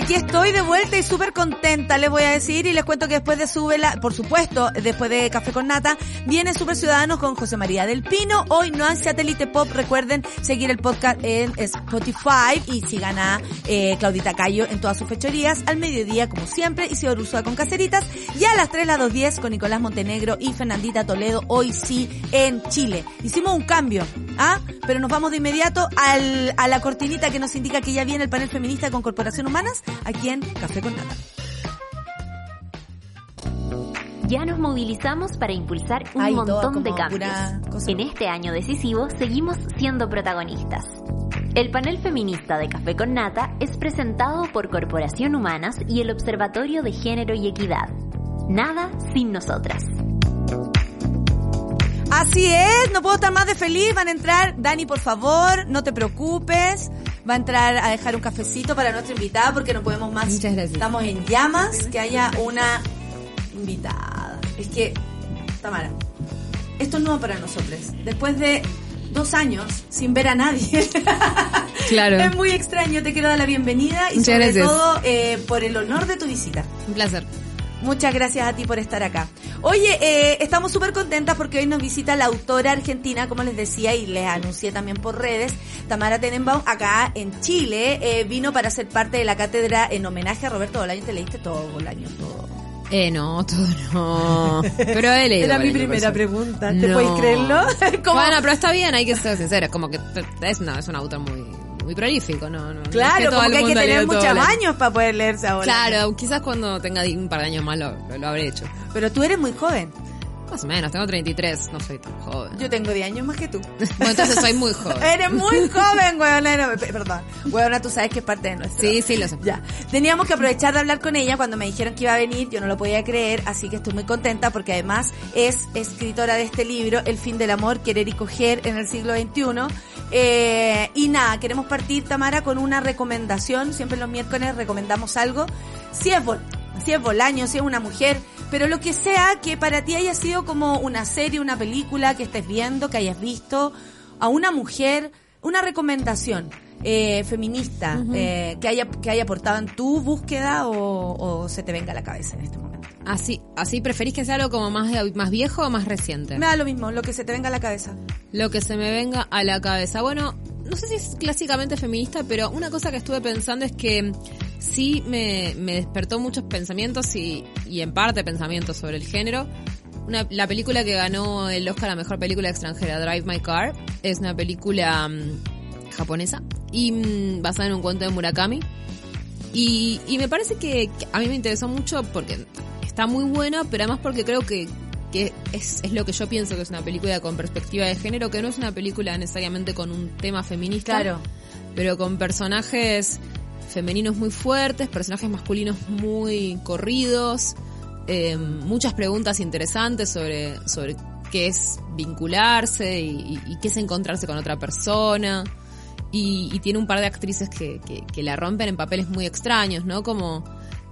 Aquí estoy de vuelta y súper contenta, les voy a decir, y les cuento que después de Súbela, por supuesto, después de Café con Nata, viene Super Ciudadanos con José María del Pino. Hoy no hay Satélite Pop, recuerden seguir el podcast en Spotify y sigan a eh, Claudita Cayo en todas sus fechorías, al mediodía como siempre, y Ursúa con Caseritas, y a las 3, las 2.10 con Nicolás Montenegro y Fernandita Toledo, hoy sí en Chile. Hicimos un cambio, ¿ah? Pero nos vamos de inmediato al, a la cortinita que nos indica que ya viene el panel feminista con Corporación Humanas, aquí en Café con Nata. Ya nos movilizamos para impulsar un Ay, montón de cambios. cosa. En este año decisivo seguimos siendo protagonistas. El panel feminista de Café con Nata es presentado por Corporación Humanas y el Observatorio de Género y Equidad. Nada sin nosotras. Así es, no puedo estar más de feliz. Van a entrar, Dani, por favor, no te preocupes. Va a entrar a dejar un cafecito para nuestra invitada porque no podemos más. Muchas gracias. Estamos en llamas, que haya una invitada. Es que, Tamara, esto es nuevo para nosotros. Después de dos años sin ver a nadie. Claro. es muy extraño, te quiero dar la bienvenida y Muchas sobre gracias. todo eh, por el honor de tu visita. Un placer. Muchas gracias a ti por estar acá. Oye, eh, estamos súper contentas porque hoy nos visita la autora argentina, como les decía y les anuncié también por redes, Tamara Tenenbaum, acá en Chile. Eh, vino para ser parte de la cátedra en homenaje a Roberto Bolaño. Te leíste todo, Bolaño, todo. Eh, no, todo no. Pero he leído. Era mi primera pregunta. ¿Te No. puedes creerlo? ¿Cómo? Bueno, pero está bien, hay que ser sincera. Es como que es, no, es un autor muy, muy prolífico, ¿no? no no es claro, como el que hay que tener muchos años para poder leerse a Bolaño. Claro, quizás cuando tenga un par de años más lo, lo, lo habré hecho. Pero tú eres muy joven. Más o menos, tengo 33, no soy tan joven. Yo tengo 10 años más que tú. Bueno, entonces soy muy joven. Eres muy joven, weona. Perdón. Weona, tú sabes que es parte de nuestro. Sí, sí, lo sé. Ya. Teníamos que aprovechar de hablar con ella cuando me dijeron que iba a venir. Yo no lo podía creer, así que estoy muy contenta porque además es escritora de este libro, El fin del amor, querer y coger en el siglo XXI. Eh, y nada, queremos partir, Tamara, con una recomendación. Siempre los miércoles recomendamos algo. Si es, Bol- si es Bolaño, si es una mujer, pero lo que sea que para ti haya sido como una serie, una película que estés viendo, que hayas visto, a una mujer, una recomendación eh, feminista eh, que haya que haya aportado en tu búsqueda o, o se te venga a la cabeza en este momento. Así, así preferís que sea algo como más, más viejo o más reciente. Me da lo mismo, lo que se te venga a la cabeza. Lo que se me venga a la cabeza. Bueno, no sé si es clásicamente feminista, pero una cosa que estuve pensando es que sí me, me despertó muchos pensamientos y, y en parte pensamientos sobre el género. Una- la película que ganó el Oscar a Mejor Película Extranjera, Drive My Car, es una película mm, japonesa y mm, basada en un cuento de Murakami. Y, y me parece que, que a mí me interesó mucho porque está muy buena, pero además porque creo que, que es, es lo que yo pienso que es una película con perspectiva de género, que no es una película necesariamente con un tema feminista, Claro. pero con personajes femeninos muy fuertes, personajes masculinos muy corridos, eh, muchas preguntas interesantes sobre, sobre qué es vincularse y, qué es encontrarse con otra persona. Y, y tiene un par de actrices que, que, que la rompen en papeles muy extraños, ¿no? Como,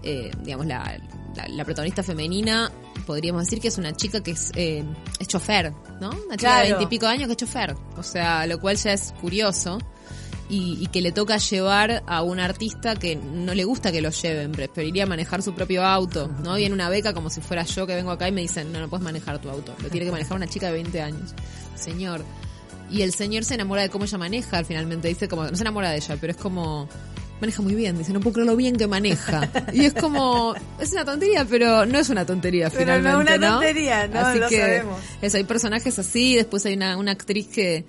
eh, digamos, la, la, la protagonista femenina, podríamos decir que es una chica que es, eh, es chofer, ¿no? Una chica de veintipico de años que es chofer. O sea, lo cual ya es curioso. Y, y que le toca llevar a un artista que no le gusta que lo lleven, preferiría manejar su propio auto, ¿no? Viene una beca como si fuera yo que vengo acá y me dicen, no, no puedes manejar tu auto, lo tiene que manejar una chica de 20 años. Señor. Y el señor se enamora de cómo ella maneja, finalmente dice como, no se enamora de ella, pero es como, maneja muy bien, dice, no puedo creer lo bien que maneja. Y es como, es una tontería, pero no es una tontería Pero no es finalmente, una ¿no? tontería, no, Así lo que, sabemos. eso, hay personajes así, después hay una, una actriz que,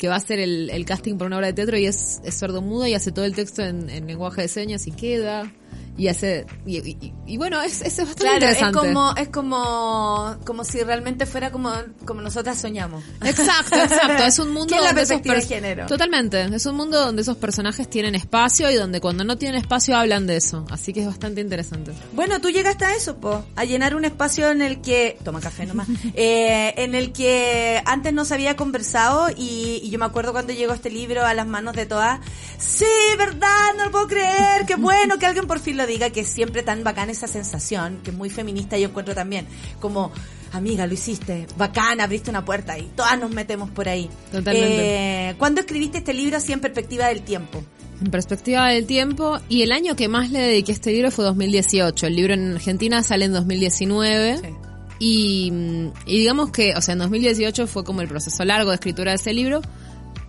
que va a hacer el, el casting por una obra de teatro y es, es sordomuda y hace todo el texto en, en lenguaje de señas y queda. Y hace y, y- y bueno, es, es bastante Claro, es interesante. como, es como, como si realmente fuera como, como nosotras soñamos. Exacto, exacto. Es un mundo ¿Qué es donde esos de género? Totalmente. Es un mundo donde esos personajes tienen espacio y donde cuando no tienen espacio hablan de eso. Así que es bastante interesante. Bueno, tú llegaste a eso, po, a llenar un espacio en el que, toma café nomás, eh, en el que antes no se había conversado y, y yo me acuerdo cuando llegó este libro a las manos de todas, sí, verdad, no lo puedo creer, qué bueno que alguien por fin lo diga, que es siempre tan bacana esa sensación, que es muy feminista yo encuentro también, como, amiga, lo hiciste, bacana, abriste una puerta y todas nos metemos por ahí. Totalmente. Eh, ¿Cuándo escribiste este libro así en perspectiva del tiempo? En perspectiva del tiempo, y el año que más le dediqué a este libro fue 2018. El libro en Argentina sale en 2019. Sí. Y, y digamos que, o sea, en 2018 fue como el proceso largo de escritura de ese libro,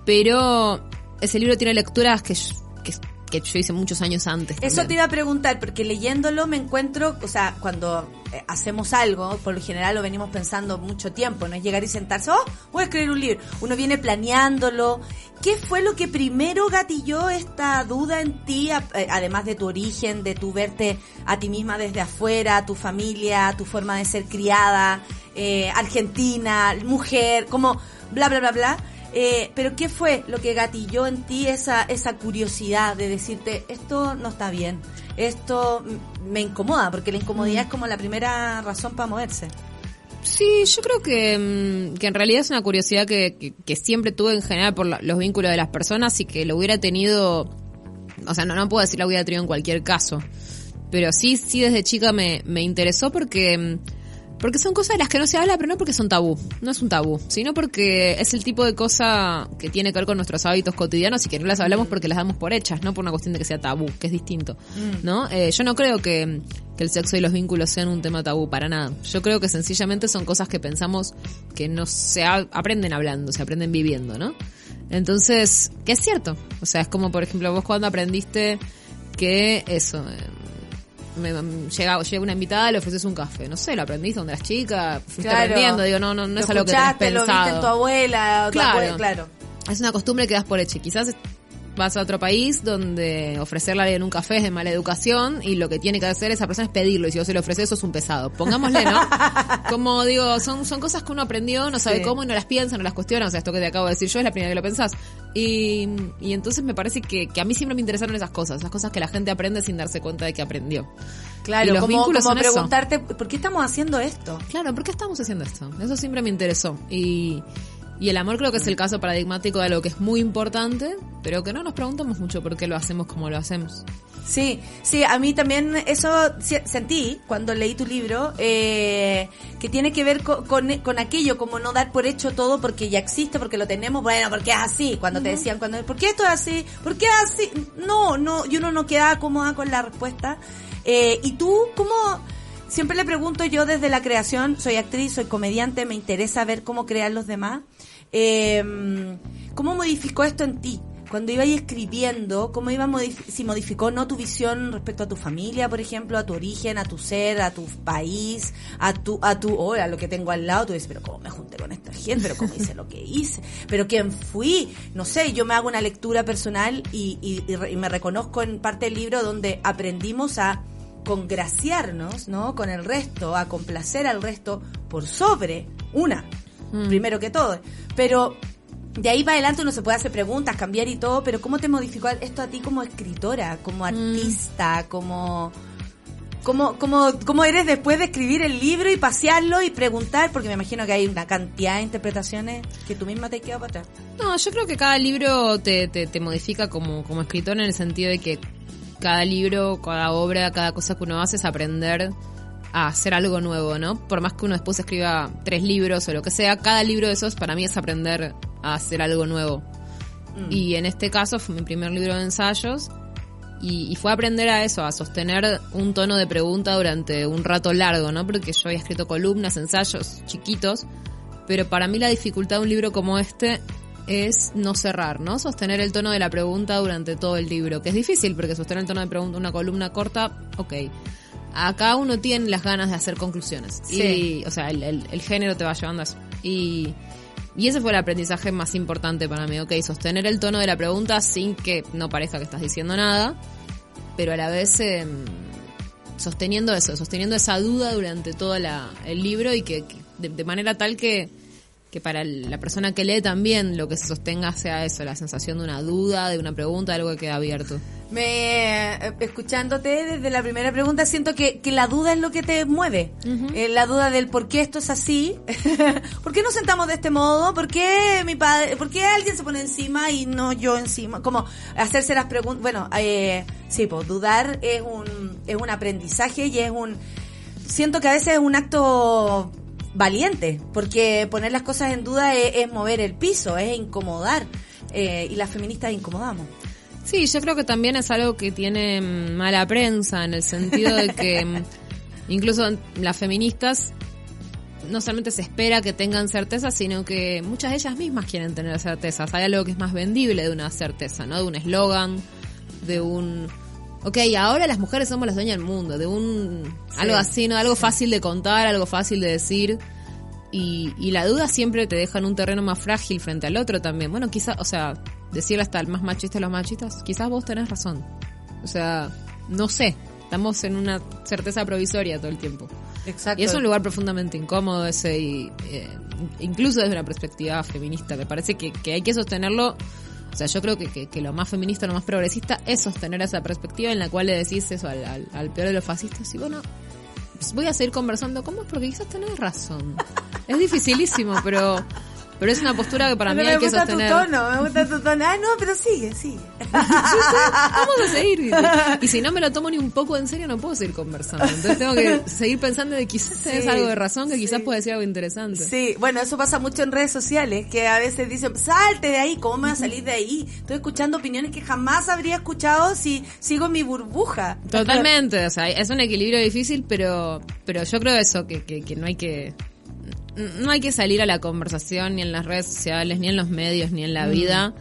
pero ese libro tiene lecturas que, que, yo hice muchos años antes. Eso te iba a preguntar, porque leyéndolo me encuentro, o sea, cuando eh, hacemos algo, por lo general lo venimos pensando mucho tiempo, no es llegar y sentarse, oh, voy a escribir un libro. Uno viene planeándolo. ¿Qué fue lo que primero gatilló esta duda en ti, eh, además de tu origen, de tu verte a ti misma desde afuera, tu familia, tu forma de ser criada, eh, argentina, mujer, como bla, bla, bla, bla? Eh, pero ¿qué fue lo que gatilló en ti esa, esa curiosidad de decirte, esto no está bien, esto me incomoda, porque la incomodidad es como la primera razón para moverse. Sí, yo creo que, mm, que en realidad es una curiosidad que, que, que siempre tuve en general por la- los vínculos de las personas y que lo hubiera tenido, o sea, no, no puedo decir lo hubiera tenido en cualquier caso, pero sí, sí desde chica me, me interesó porque, mm, porque son cosas de las que no se habla, pero no porque son tabú, no es un tabú, sino porque es el tipo de cosa que tiene que ver con nuestros hábitos cotidianos y que no las hablamos porque las damos por hechas, no por una cuestión de que sea tabú, que es distinto, ¿no? Eh, yo no creo que, que el sexo y los vínculos sean un tema tabú para nada. Yo creo que sencillamente son cosas que pensamos que no se ha- aprenden hablando, se aprenden viviendo, ¿no? Entonces, que es cierto. O sea, es como, por ejemplo, vos cuando aprendiste que eso, eh, me, llega, llega una invitada, le ofreces un café. No sé, lo aprendiste donde eras chica, fuiste aprendiendo. Digo, no, no, no Lo es algo que tenés escuchaste, Lo viste en tu pensado. abuela, tu Claro. claro. Es una costumbre que das por hecha. y Quizás vas a otro país donde ofrecerle a alguien un café es de mala educación y lo que tiene que hacer esa persona es pedirlo y si vos se lo ofreces eso es un pesado. Pongámosle, ¿no? Como digo, son, son cosas que uno aprendió, no sabe Sí. cómo y no las piensa, no las cuestiona. O sea, esto que te acabo de decir yo es la primera que lo pensás. Y, y entonces me parece que, que a mí siempre me interesaron esas cosas, esas cosas que la gente aprende sin darse cuenta de que aprendió. Claro, Y los como, vínculos como son eso. preguntarte, ¿por qué estamos haciendo esto? Claro, ¿por qué estamos haciendo esto? Eso siempre me interesó. Y, y el amor creo que es el caso paradigmático de algo que es muy importante, pero que no nos preguntamos mucho por qué lo hacemos como lo hacemos. Sí, sí, a mí también eso sentí cuando leí tu libro, eh, que tiene que ver co- con, con aquello, como no dar por hecho todo porque ya existe, porque lo tenemos, bueno, porque es así, cuando te decían, cuando, ¿por qué esto es así? ¿Por qué es así? No, no, y uno no queda cómoda con la respuesta. Eh, y tú, ¿cómo? Siempre le pregunto yo desde la creación, soy actriz, soy comediante, me interesa ver cómo crean los demás. Eh, ¿Cómo modificó esto en ti? Cuando ibas escribiendo, ¿cómo iba modif- si modificó no tu visión respecto a tu familia, por ejemplo, a tu origen, a tu ser, a tu país, a tu, a tu, oh, a lo que tengo al lado? Tú dices, pero ¿cómo me junté con esta gente? ¿Pero cómo hice lo que hice? ¿Pero quién fui? No sé, yo me hago una lectura personal y, y me reconozco en parte del libro donde aprendimos a congraciarnos, ¿no? Con el resto, a complacer al resto por sobre una, primero que todo. Pero de ahí para adelante uno se puede hacer preguntas, cambiar y todo, pero ¿cómo te modificó esto a ti como escritora, como artista, como... ¿Cómo, cómo, ¿Cómo eres después de escribir el libro y pasearlo y preguntar? Porque me imagino que hay una cantidad de interpretaciones que tú misma te has quedado para atrás. No, yo creo que cada libro te, te, te modifica como, como escritor en el sentido de que cada libro, cada obra, cada cosa que uno hace es aprender a hacer algo nuevo, ¿no? Por más que uno después escriba tres libros o lo que sea, cada libro de esos para mí es aprender a hacer algo nuevo. Y en este caso fue mi primer libro de ensayos y, y fue aprender a eso, a sostener un tono de pregunta durante un rato largo, ¿no? Porque yo había escrito columnas, ensayos chiquitos, pero para mí la dificultad de un libro como este es no cerrar, ¿no? Sostener el tono de la pregunta durante todo el libro, que es difícil porque sostener el tono de pregunta una columna corta, ok. Acá uno tiene las ganas de hacer conclusiones. Sí. Y, o sea, el, el- el género te va llevando a eso. Y, y ese fue el aprendizaje más importante para mí, ok, sostener el tono de la pregunta sin que no parezca que estás diciendo nada. pero a la vez eh, sosteniendo eso, sosteniendo esa duda durante todo la, el libro y que, que de, de manera tal que, que para la persona que lee también lo que se sostenga sea eso, la sensación de una duda, de una pregunta, de algo que queda abierto. Me, eh, escuchándote desde la primera pregunta, siento que, que la duda es lo que te mueve. Eh, la duda del por qué esto es así. ¿Por qué nos sentamos de este modo? ¿Por qué mi padre, por qué alguien se pone encima y no yo encima? Como hacerse las preguntas. Bueno, eh, sí, pues dudar es un, es un aprendizaje y es un, siento que a veces es un acto valiente, porque poner las cosas en duda es, es mover el piso, es incomodar. Eh, y las feministas incomodamos. Sí, yo creo que también es algo que tiene mala prensa en el sentido de que mm, incluso las feministas no solamente se espera que tengan certeza, sino que muchas de ellas mismas quieren tener certezas. Hay algo que es más vendible de una certeza, ¿no? De un eslogan, de un... Ok, ahora las mujeres somos las dueñas del mundo, de un... Algo así, ¿no? Algo fácil de contar, algo fácil de decir. Y, y la duda siempre te deja en un terreno más frágil frente al otro también. Bueno, quizás, o sea, decirle hasta el más machista de los machistas, quizás vos tenés razón. O sea, no sé. Estamos en una certeza provisoria todo el tiempo. Exacto. Y es un lugar profundamente incómodo ese, y, eh, incluso desde una perspectiva feminista. Me parece que, que hay que sostenerlo. O sea, yo creo que, que, lo más feminista, lo más progresista es sostener esa perspectiva en la cual le decís eso al, al, peor de los fascistas. Y bueno, voy a seguir conversando con vos porque quizás tenés razón. Es dificilísimo, pero, pero es una postura que para Pero mí me hay que gusta sostener. tu tono, me gusta tu tono. Ah, no, pero sigue, sigue. Vamos a seguir. Y si no me lo tomo ni un poco en serio, no puedo seguir conversando. Entonces tengo que seguir pensando de quizás Sí, algo de razón, que quizás puede decir algo interesante. Sí, bueno, eso pasa mucho en redes sociales, que a veces dicen, salte de ahí, ¿cómo me voy a salir de ahí? Estoy escuchando opiniones que jamás habría escuchado si sigo en mi burbuja. Totalmente, o sea, es un equilibrio difícil, pero, pero yo creo eso, que, que, que no hay que, no hay que salir a la conversación ni en las redes sociales, ni en los medios, ni en la vida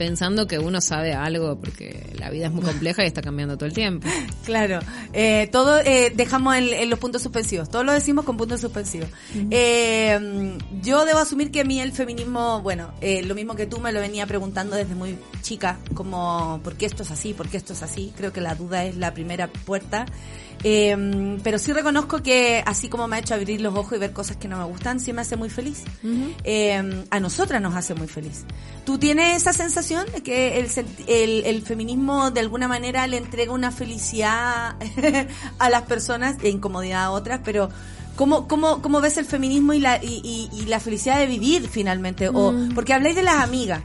pensando que uno sabe algo, porque la vida es muy compleja y está cambiando todo el tiempo. Claro, eh, todo eh, dejamos en, en los puntos suspensivos, todo lo decimos con puntos suspensivos. Eh, yo debo asumir que a mí el feminismo, bueno, eh, lo mismo que tú me lo venía preguntando desde muy chica, como ¿por qué esto es así? ¿Por qué esto es así? Creo que la duda es la primera puerta. Eh, pero sí reconozco que así como me ha hecho abrir los ojos y ver cosas que no me gustan, sí me hace muy feliz. Eh, a nosotras nos hace muy feliz. ¿Tú tienes esa sensación de que el, el, el feminismo de alguna manera le entrega una felicidad a las personas e incomodidad a otras? Pero ¿cómo, cómo, cómo ves el feminismo y la, y, y- y la felicidad de vivir finalmente? O, porque habláis de las amigas,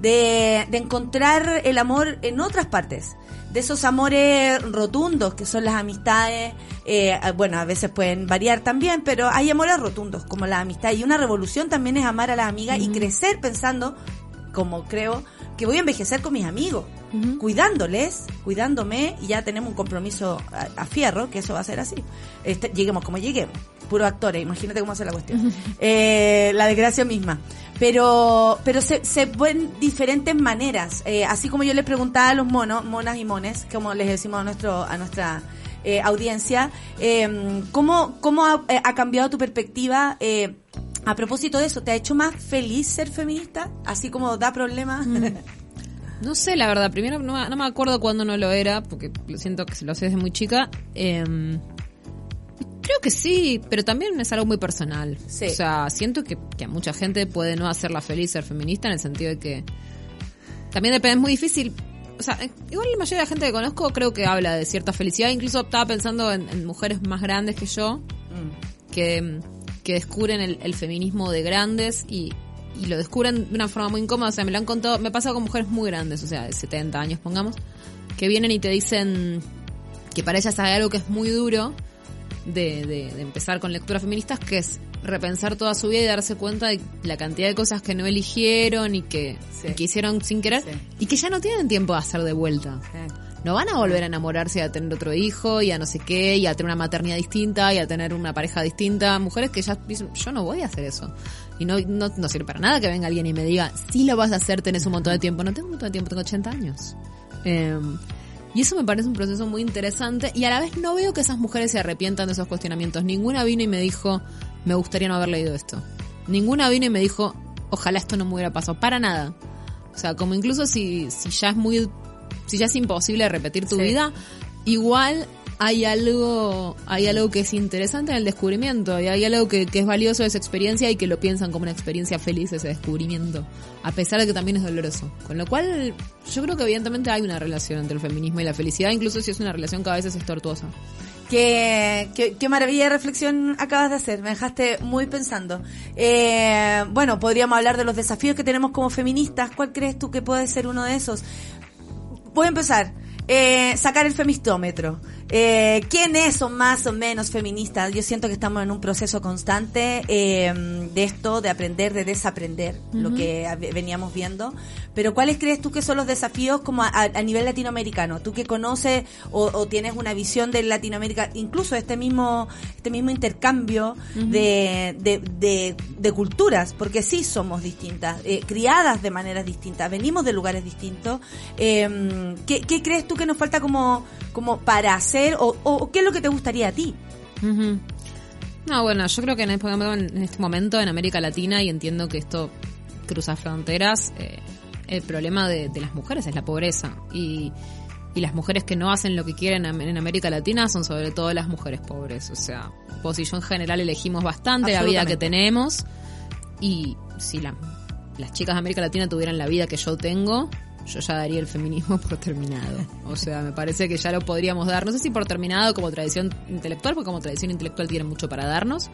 de, de encontrar el amor en otras partes de esos amores rotundos que son las amistades, eh, bueno, a veces pueden variar también, pero hay amores rotundos como la amistad. Y una revolución también es amar a las amigas y crecer pensando, como creo, que voy a envejecer con mis amigos, cuidándoles, cuidándome y ya tenemos un compromiso a, a fierro, que eso va a ser así. Este, lleguemos como lleguemos, puro actores, imagínate cómo hace la cuestión. Eh, la desgracia misma. Pero, pero se, se ven diferentes maneras. Eh, así como yo les preguntaba a los monos, monas y mones, como les decimos a nuestro, a nuestra eh, audiencia, eh, ¿cómo, cómo ha, eh, ha cambiado tu perspectiva eh, a propósito de eso? ¿Te ha hecho más feliz ser feminista? Así como da problemas. No sé, la verdad, primero no, me- no me acuerdo cuándo no lo era, porque lo siento que lo sé desde muy chica. Eh, creo que sí, pero también es algo muy personal. Sí. O sea, siento que, que a mucha gente puede no hacerla feliz ser feminista en el sentido de que también depende, es muy difícil. O sea, eh, igual la mayoría de la gente que conozco creo que habla de cierta felicidad. Incluso estaba pensando en, en mujeres más grandes que yo, que, que descubren el, el feminismo de grandes y, y lo descubren de una forma muy incómoda. O sea, me lo han contado, me pasa con mujeres muy grandes, o sea, de 70 años, pongamos, que vienen y te dicen que para ellas hay algo que es muy duro de, de, de empezar con lecturas feministas, que es repensar toda su vida y darse cuenta de la cantidad de cosas que no eligieron y que, Sí. y que hicieron sin querer Sí. y que ya no tienen tiempo de hacer de vuelta. No van a volver a enamorarse y a tener otro hijo y a no sé qué, y a tener una maternidad distinta y a tener una pareja distinta. Mujeres que ya dicen, yo no voy a hacer eso. Y no, no, no sirve para nada que venga alguien y me diga, sí lo vas a hacer, tenés un montón de tiempo. No tengo un montón de tiempo, tengo 80 años. Eh, y eso me parece un proceso muy interesante y a la vez no veo que esas mujeres se arrepientan de esos cuestionamientos. Ninguna vino y me dijo, me gustaría no haber leído esto. Ninguna vino y me dijo, ojalá esto no me hubiera pasado. Para nada. O sea, como incluso si, si ya es muy si ya es imposible repetir tu Sí. vida, igual hay algo, hay algo que es interesante en el descubrimiento y hay algo que, es valioso de esa experiencia y que lo piensan como una experiencia feliz ese descubrimiento, a pesar de que también es doloroso. Con lo cual, yo creo que evidentemente hay una relación entre el feminismo y la felicidad, incluso si es una relación que a veces es tortuosa. Qué maravilla de reflexión acabas de hacer, me dejaste muy pensando. Eh, bueno, podríamos hablar de los desafíos que tenemos como feministas. ¿Cuál crees tú que puede ser uno de esos? Voy a empezar. Eh, sacar el femistómetro. Eh, ¿Quiénes son más o menos feministas? Yo siento que estamos en un proceso constante eh, de esto, de aprender, de desaprender lo que veníamos viendo. Pero ¿cuáles crees tú que son los desafíos como a, a nivel latinoamericano? Tú que conoces o, o tienes una visión de Latinoamérica, incluso este mismo, este mismo intercambio de, de, de, de culturas, porque sí somos distintas, eh, criadas de maneras distintas, venimos de lugares distintos. Eh, ¿qué, ¿Qué crees tú que nos falta como, como para hacer o, o qué es lo que te gustaría a ti? No, bueno, yo creo que en este, momento, en este momento en América Latina, y entiendo que esto cruza fronteras, eh, el problema de, de las mujeres es la pobreza. Y, y las mujeres que no hacen lo que quieren en América Latina son sobre todo las mujeres pobres. O sea, pues y yo en general elegimos bastante la vida que tenemos. Y si la- las chicas de América Latina tuvieran la vida que yo tengo, yo ya daría el feminismo por terminado. O sea, me parece que ya lo podríamos dar. No sé si por terminado como tradición intelectual, porque como tradición intelectual tiene mucho para darnos.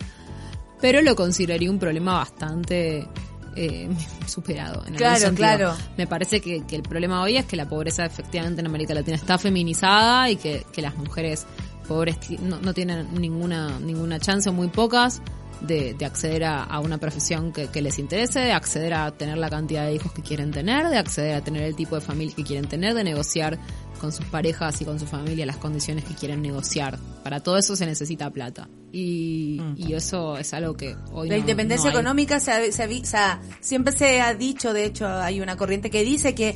Pero lo consideraría un problema bastante eh, superado. En Claro, claro. Me parece que, que el problema hoy es que la pobreza efectivamente en América Latina está feminizada y que, que las mujeres pobres no, no tienen ninguna, ninguna chance o muy pocas de, de acceder a, a una profesión que, que les interese, de acceder a tener la cantidad de hijos que quieren tener, de acceder a tener el tipo de familia que quieren tener, de negociar con sus parejas y con su familia las condiciones que quieren negociar. Para todo eso se necesita plata. Y, y eso es algo que hoy La no- independencia no económica se, ha- se ha siempre se ha dicho, de hecho hay una corriente que dice que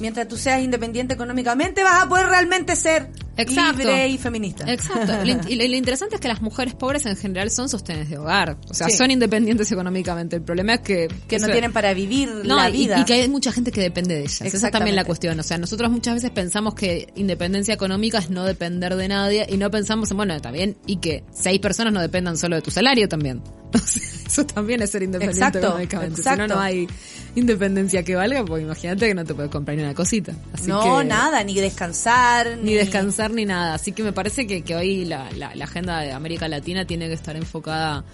mientras tú seas independiente económicamente vas a poder realmente ser Exacto. libre y feminista. Exacto. Y lo, lo interesante es que las mujeres pobres en general son sostenes de hogar. O sea, Sí. son independientes económicamente. El problema es que... que no tienen para vivir No, la vida. Y, que hay mucha gente que depende de ellas. Esa es también la cuestión. O sea, nosotros muchas veces pensamos que independencia económica es no depender de nadie y no pensamos en, bueno, está bien, y que seis personas no dependan solo de tu salario también. O sea, eso también es ser independiente Exacto, económicamente. Si exacto. no, no hay independencia que valga, pues imagínate que no te puedes comprar ni una cosita. Así no, que- nada, ni descansar, ni descansar ni nada. Así que me parece que, que hoy la, la- la agenda de América Latina tiene que estar enfocada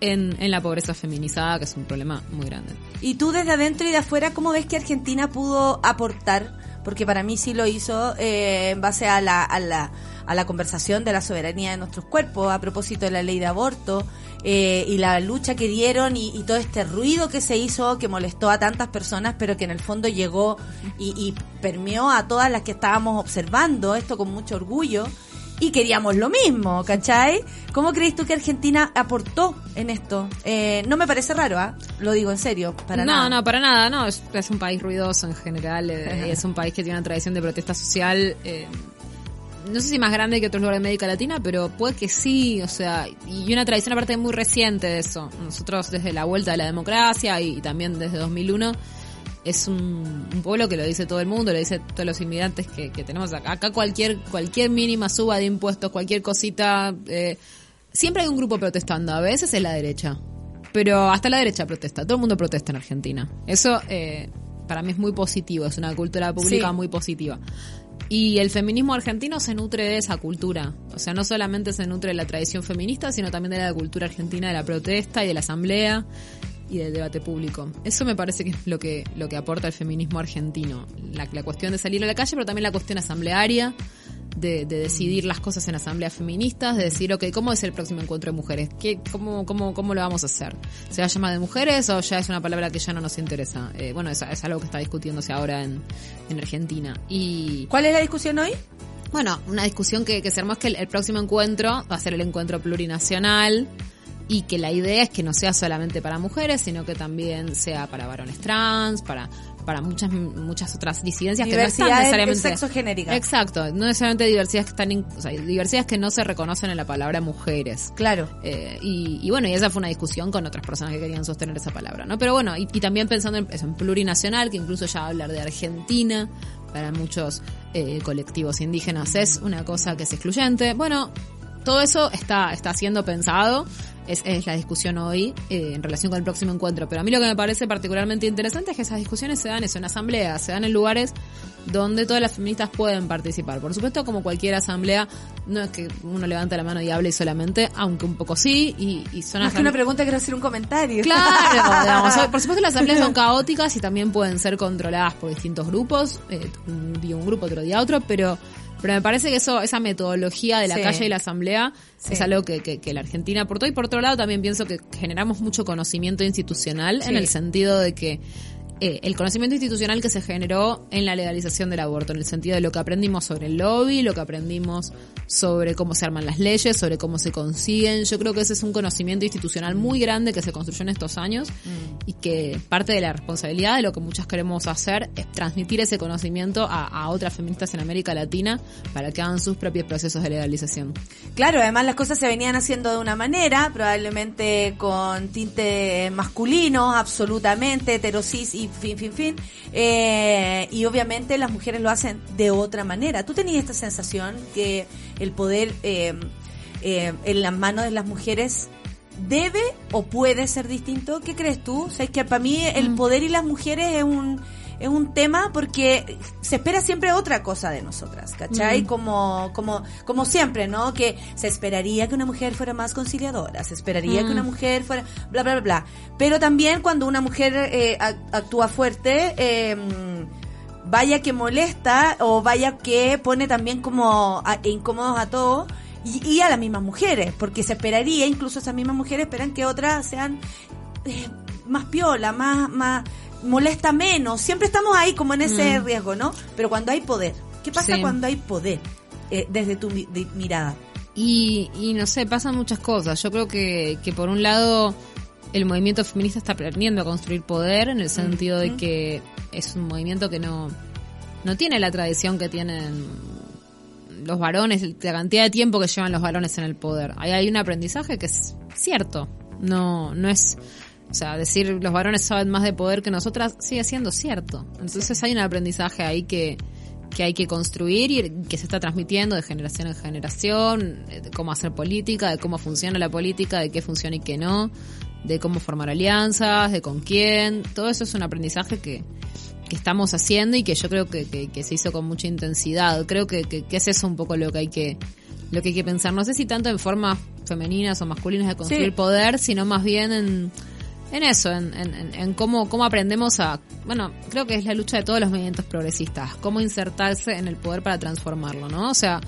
en, en la pobreza feminizada, que es un problema muy grande. Y tú desde adentro y de afuera, ¿cómo ves que Argentina pudo aportar? Porque para mí sí lo hizo eh, en base a la, a, la, a la conversación de la soberanía de nuestros cuerpos, a propósito de la ley de aborto, eh, y la lucha que dieron y, y todo este ruido que se hizo, que molestó a tantas personas, pero que en el fondo llegó y, y permeó a todas las que estábamos observando esto con mucho orgullo. Y queríamos lo mismo, ¿cachai? ¿Cómo crees tú que Argentina aportó en esto? Eh, no me parece raro, ¿ah? Lo digo en serio, para no, nada. no, para nada, no. Es, es un país ruidoso en general. eh, es un país que tiene una tradición de protesta social. No sé si más grande que otros lugares de América Latina, pero puede que sí, o sea, y una tradición aparte muy reciente de eso. Nosotros desde la vuelta de la democracia y, también desde 2001 es un, un pueblo que lo dice todo el mundo, lo dice todos los inmigrantes que, que tenemos acá. Acá cualquier cualquier mínima suba de impuestos, cualquier cosita, eh, siempre hay un grupo protestando. A veces es la derecha, pero hasta la derecha protesta. Todo el mundo protesta en Argentina. Eso eh, para mí es muy positivo, es una cultura pública Sí. muy positiva. Y el feminismo argentino se nutre de esa cultura. O sea, no solamente se nutre de la tradición feminista, sino también de la cultura argentina de la protesta y de la asamblea y del debate público. Eso me parece que es lo que, lo que aporta el feminismo argentino. La, la cuestión de salir a la calle, pero también la cuestión asamblearia, de, de decidir las cosas en asambleas feministas, de decir, ok, ¿cómo es el próximo encuentro de mujeres? ¿Qué, cómo, cómo, ¿Cómo lo vamos a hacer? ¿Se va a llamar de mujeres o ya es una palabra que ya no nos interesa? Eh, bueno, es, es algo que está discutiéndose ahora en, en Argentina. Y ¿Cuál es la discusión hoy? bueno, una discusión que, que se armó es que el, el próximo encuentro va a ser el encuentro plurinacional y que la idea es que no sea solamente para mujeres, sino que también sea para varones trans, para para muchas muchas otras disidencias que no están necesariamente sexogenérica. Exacto, no necesariamente diversidades que están in- o sea, diversidades que no se reconocen en la palabra mujeres. Claro. Eh, y, y bueno, y esa fue una discusión con otras personas que querían sostener esa palabra, ¿no? Pero bueno, y, y también pensando en, eso, en plurinacional, que incluso ya hablar de Argentina, para muchos eh, colectivos indígenas es una cosa que es excluyente. Bueno, todo eso está, está siendo pensado. Es, es la discusión hoy eh, en relación con el próximo encuentro. Pero a mí lo que me parece particularmente interesante es que esas discusiones se dan eso, en asambleas, se dan en lugares donde todas las feministas pueden participar. Por supuesto, como cualquier asamblea, no es que uno levante la mano y hable solamente, aunque un poco sí, y, y son Más que una pregunta, quiero hacer un comentario. Claro, digamos, por supuesto las asambleas son caóticas y también pueden ser controladas por distintos grupos, eh, un día un grupo, otro día otro, pero pero me parece que eso esa metodología de la Sí. calle y la asamblea Sí. es algo que, que, que la Argentina aportó y por otro lado también pienso que generamos mucho conocimiento institucional Sí. en el sentido de que eh, el conocimiento institucional que se generó en la legalización del aborto, en el sentido de lo que aprendimos sobre el lobby, lo que aprendimos sobre cómo se arman las leyes, sobre cómo se consiguen. Yo creo que ese es un conocimiento institucional muy grande que se construyó en estos años y que parte de la responsabilidad de lo que muchas queremos hacer es transmitir ese conocimiento a, a otras feministas en América Latina para que hagan sus propios procesos de legalización. Claro, además las cosas se venían haciendo de una manera, probablemente con tinte masculino, absolutamente, heterosis y fin, fin, fin. Eh, y obviamente las mujeres lo hacen de otra manera. ¿Tú tenías esta sensación que el poder eh, eh, en las manos de las mujeres debe o puede ser distinto? ¿Qué crees tú? O sea, es que para mí el poder y las mujeres es un es un tema porque se espera siempre otra cosa de nosotras, ¿cachai? Como, como, como siempre, ¿no? Que se esperaría que una mujer fuera más conciliadora, se esperaría que una mujer fuera, bla, bla, bla, bla. Pero también cuando una mujer eh, ac- actúa fuerte, eh, vaya que molesta o vaya que pone también como a- incómodos a todos y, y a las mismas mujeres, porque se esperaría, incluso esas mismas mujeres esperan que otras sean eh, más piola, más, más molesta menos. Siempre estamos ahí como en ese riesgo, ¿no? Pero cuando hay poder, ¿qué pasa Sí. cuando hay poder? Eh, desde tu de- mirada. Y, y no sé, pasan muchas cosas. Yo creo que, que por un lado el movimiento feminista está aprendiendo a construir poder en el sentido de que es un movimiento que no, no tiene la tradición que tienen los varones, la cantidad de tiempo que llevan los varones en el poder. Ahí hay un aprendizaje que es cierto. No, no es, o sea, decir los varones saben más de poder que nosotras sigue siendo cierto. Entonces hay un aprendizaje ahí que, que hay que construir y que se está transmitiendo de generación en generación, de cómo hacer política, de cómo funciona la política, de qué funciona y qué no, de cómo formar alianzas, de con quién. Todo eso es un aprendizaje que, que estamos haciendo y que yo creo que, que, que se hizo con mucha intensidad. Creo que, que, es eso un poco lo que hay que lo que hay que pensar. No sé si tanto en formas femeninas o masculinas de construir Sí. poder, sino más bien en, en eso, en, en, en- en cómo, cómo aprendemos a... Bueno, creo que es la lucha de todos los movimientos progresistas, cómo insertarse en el poder para transformarlo, ¿no? O sea,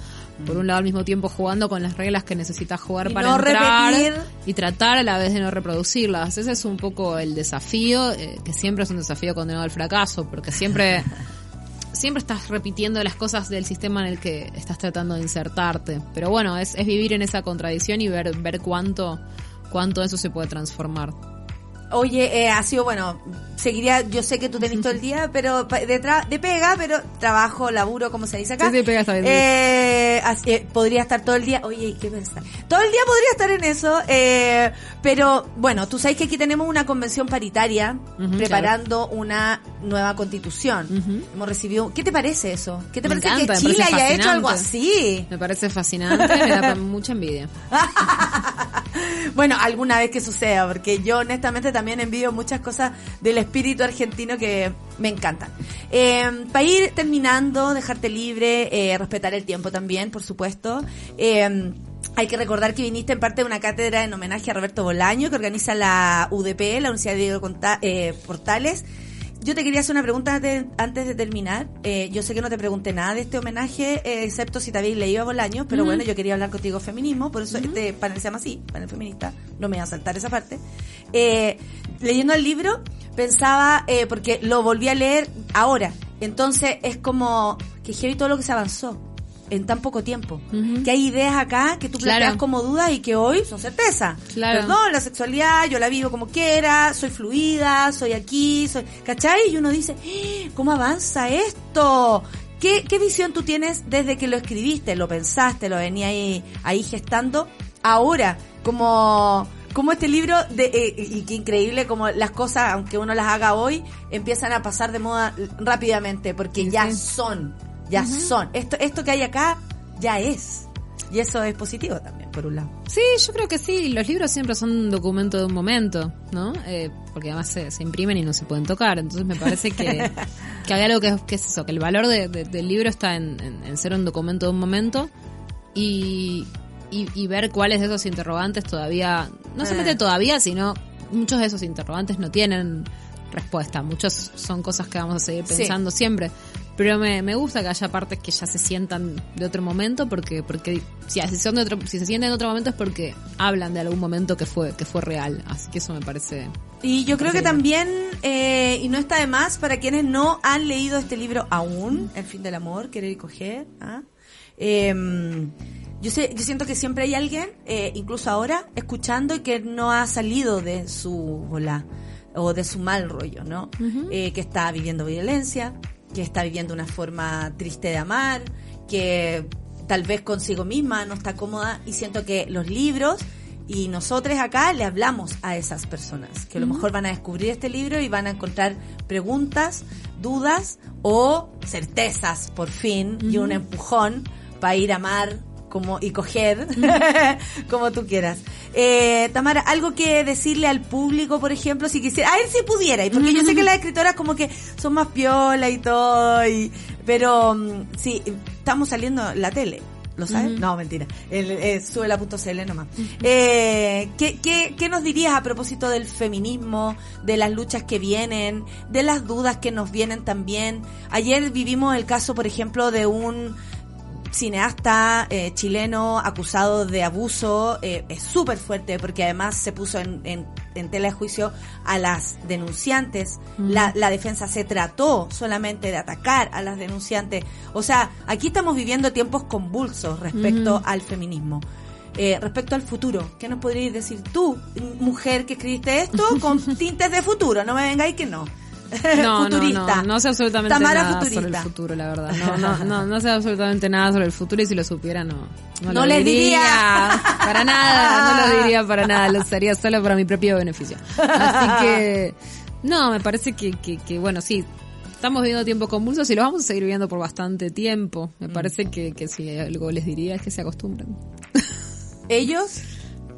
por un lado al mismo tiempo jugando con las reglas que necesitas jugar Y para no entrar repetir. y tratar a la vez de no reproducirlas. Ese es un poco el desafío, eh, que siempre es un desafío condenado al fracaso, porque siempre siempre estás repitiendo las cosas del sistema en el que estás tratando de insertarte. Pero bueno, es, es vivir en esa contradicción y ver, ver cuánto, cuánto eso se puede transformar. Oye, eh, ha sido bueno, seguiría, yo sé que tú tenés todo el día, pero de, tra- de pega, pero trabajo, laburo, como se dice acá. Sí, sí, pega bien. Eh, así- eh, podría estar todo el día, oye, ¿qué pensar? Todo el día podría estar en eso, eh, pero bueno, tú sabes que aquí tenemos una convención paritaria preparando una nueva constitución. Hemos recibido, ¿qué te parece eso? ¿Qué te Me parece encanta, que Chile haya hecho algo así? Me parece fascinante, me da mucha envidia. Bueno, alguna vez que suceda, porque yo honestamente también envidio muchas cosas del espíritu argentino que me encantan. Eh, para ir terminando, dejarte libre, eh, respetar el tiempo también, por supuesto. Eh, hay que recordar que viniste en parte de una cátedra en homenaje a Roberto Bolaño que organiza la UDP, la Universidad de Diego eh, Portales. Yo te quería hacer una pregunta antes, antes de terminar. Eh, yo sé que no te pregunté nada de este homenaje, eh, excepto si te habéis leído a Bolaño, pero bueno, yo quería hablar contigo de feminismo, por eso este panel se llama así, panel feminista, no me voy a saltar esa parte. Eh, leyendo el libro, pensaba, eh, porque lo volví a leer ahora, entonces es como que heavy todo lo que se avanzó en tan poco tiempo. Que hay ideas acá que tú Claro. planteas como dudas y que hoy son certeza. Claro. Perdón, la sexualidad, yo la vivo como quiera, soy fluida, soy aquí, soy, ¿cachai? Y uno dice, "¡Ah! ¿cómo avanza esto? ¿Qué, ¿Qué visión tú tienes desde que lo escribiste, lo pensaste, lo venía ahí, ahí gestando? Ahora, como, como este libro, de, eh, y qué increíble como las cosas, aunque uno las haga hoy, empiezan a pasar de moda rápidamente, porque Sí, ya sí. son, ya son. Esto, esto que hay acá ya es. Y eso es positivo también, por un lado. Sí, yo creo que sí. Los libros siempre son un documento de un momento, ¿no? Eh, porque además se, se imprimen y no se pueden tocar. Entonces me parece que, que hay algo que, es- que es eso, que el valor de- de- del libro está en, en- en ser un documento de un momento y, y, y ver cuáles de esos interrogantes todavía, no solamente Eh. todavía, sino muchos de esos interrogantes no tienen respuesta. Muchos son cosas que vamos a seguir Sí. pensando siempre. Pero me, me gusta que haya partes que ya se sientan de otro momento porque porque si, son de otro, si se sienten de otro momento es porque hablan de algún momento que fue que fue real. Así que eso me parece Y yo creo que Increíble. también, eh, y no está de más, para quienes no han leído este libro aún, El fin del amor, querer y coger, ¿ah? Eh, yo sé, yo siento que siempre hay alguien, eh, incluso ahora, escuchando y que no ha salido de su bola o de su mal rollo, ¿no? Eh, que está viviendo violencia, que está viviendo una forma triste de amar, que tal vez consigo misma no está cómoda y siento que los libros y nosotros acá le hablamos a esas personas que a lo mejor van a descubrir este libro y van a encontrar preguntas, dudas o certezas por fin y un empujón para ir a amar como y coger como tú quieras. Eh, Tamara, algo que decirle al público, por ejemplo, si quisiera, a ver si pudiera, y porque yo sé que las escritoras como que son más piola y todo, y, pero mm, sí, estamos saliendo en la tele. ¿Lo sabes? No, mentira. El, eh, suela.cl nomás. eh, ¿qué, qué, ¿Qué nos dirías a propósito del feminismo, de las luchas que vienen, de las dudas que nos vienen también? Ayer vivimos el caso, por ejemplo, de un cineasta eh, chileno acusado de abuso eh, es súper fuerte porque además se puso en, en, en tela de juicio a las denunciantes. La, la defensa se trató solamente de atacar a las denunciantes. O sea, aquí estamos viviendo tiempos convulsos respecto al feminismo. Eh, respecto al futuro, ¿qué nos podrías decir tú, mujer que escribiste esto, con tintes de futuro? No me vengáis que no. no, no, futurista. no, no sé absolutamente Tamara nada futurista. sobre el futuro, la verdad. No, no, no, no sé absolutamente nada sobre el futuro y si lo supiera no. No lo les diría. Para nada, no lo diría para nada, lo usaría solo para mi propio beneficio. Así que, no, me parece que, que, que bueno, sí, estamos viviendo tiempos convulsos y los vamos a seguir viviendo por bastante tiempo. Mm. Me parece que, que si algo les diría es que se acostumbren. Ellos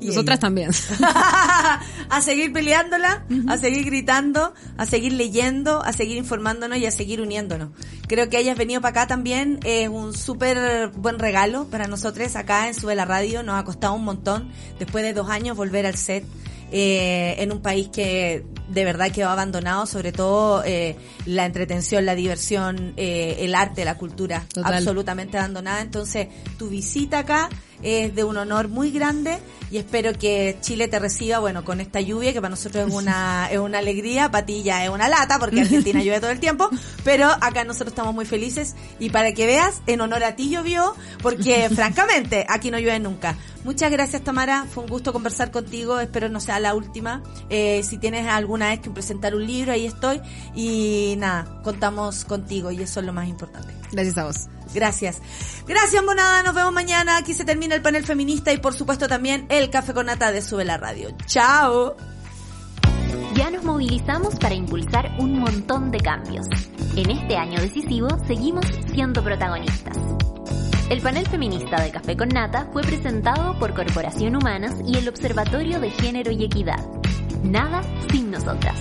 y Nosotras también. a seguir peleándola, a seguir gritando, a seguir leyendo, a seguir informándonos y a seguir uniéndonos. Creo que hayas venido para acá también es un súper buen regalo para nosotros acá en Sube la Radio. Nos ha costado un montón después de dos años volver al set. eh, en un país que de verdad quedó abandonado, sobre todo eh, la entretención, la diversión, eh, el arte, la cultura, Total. absolutamente abandonada. Entonces, tu visita acá es de un honor muy grande y espero que Chile te reciba, bueno, con esta lluvia que para nosotros es una, es una alegría, para ti ya es una lata porque Argentina llueve todo el tiempo, pero acá nosotros estamos muy felices y para que veas, en honor a ti llovió, porque francamente aquí no llueve nunca. Muchas gracias Tamara, fue un gusto conversar contigo, espero no sea la última. Eh, si tienes alguna vez que presentar un libro, ahí estoy y nada, contamos contigo y eso es lo más importante. Gracias a vos. Gracias. Gracias, monada. Nos vemos mañana. Aquí se termina el panel feminista y por supuesto también el café con nata de Sube la Radio. Chao. Ya nos movilizamos para impulsar un montón de cambios. En este año decisivo seguimos siendo protagonistas. El panel feminista de Café con Nata fue presentado por Corporación Humanas y el Observatorio de Género y Equidad. Nada sin nosotras.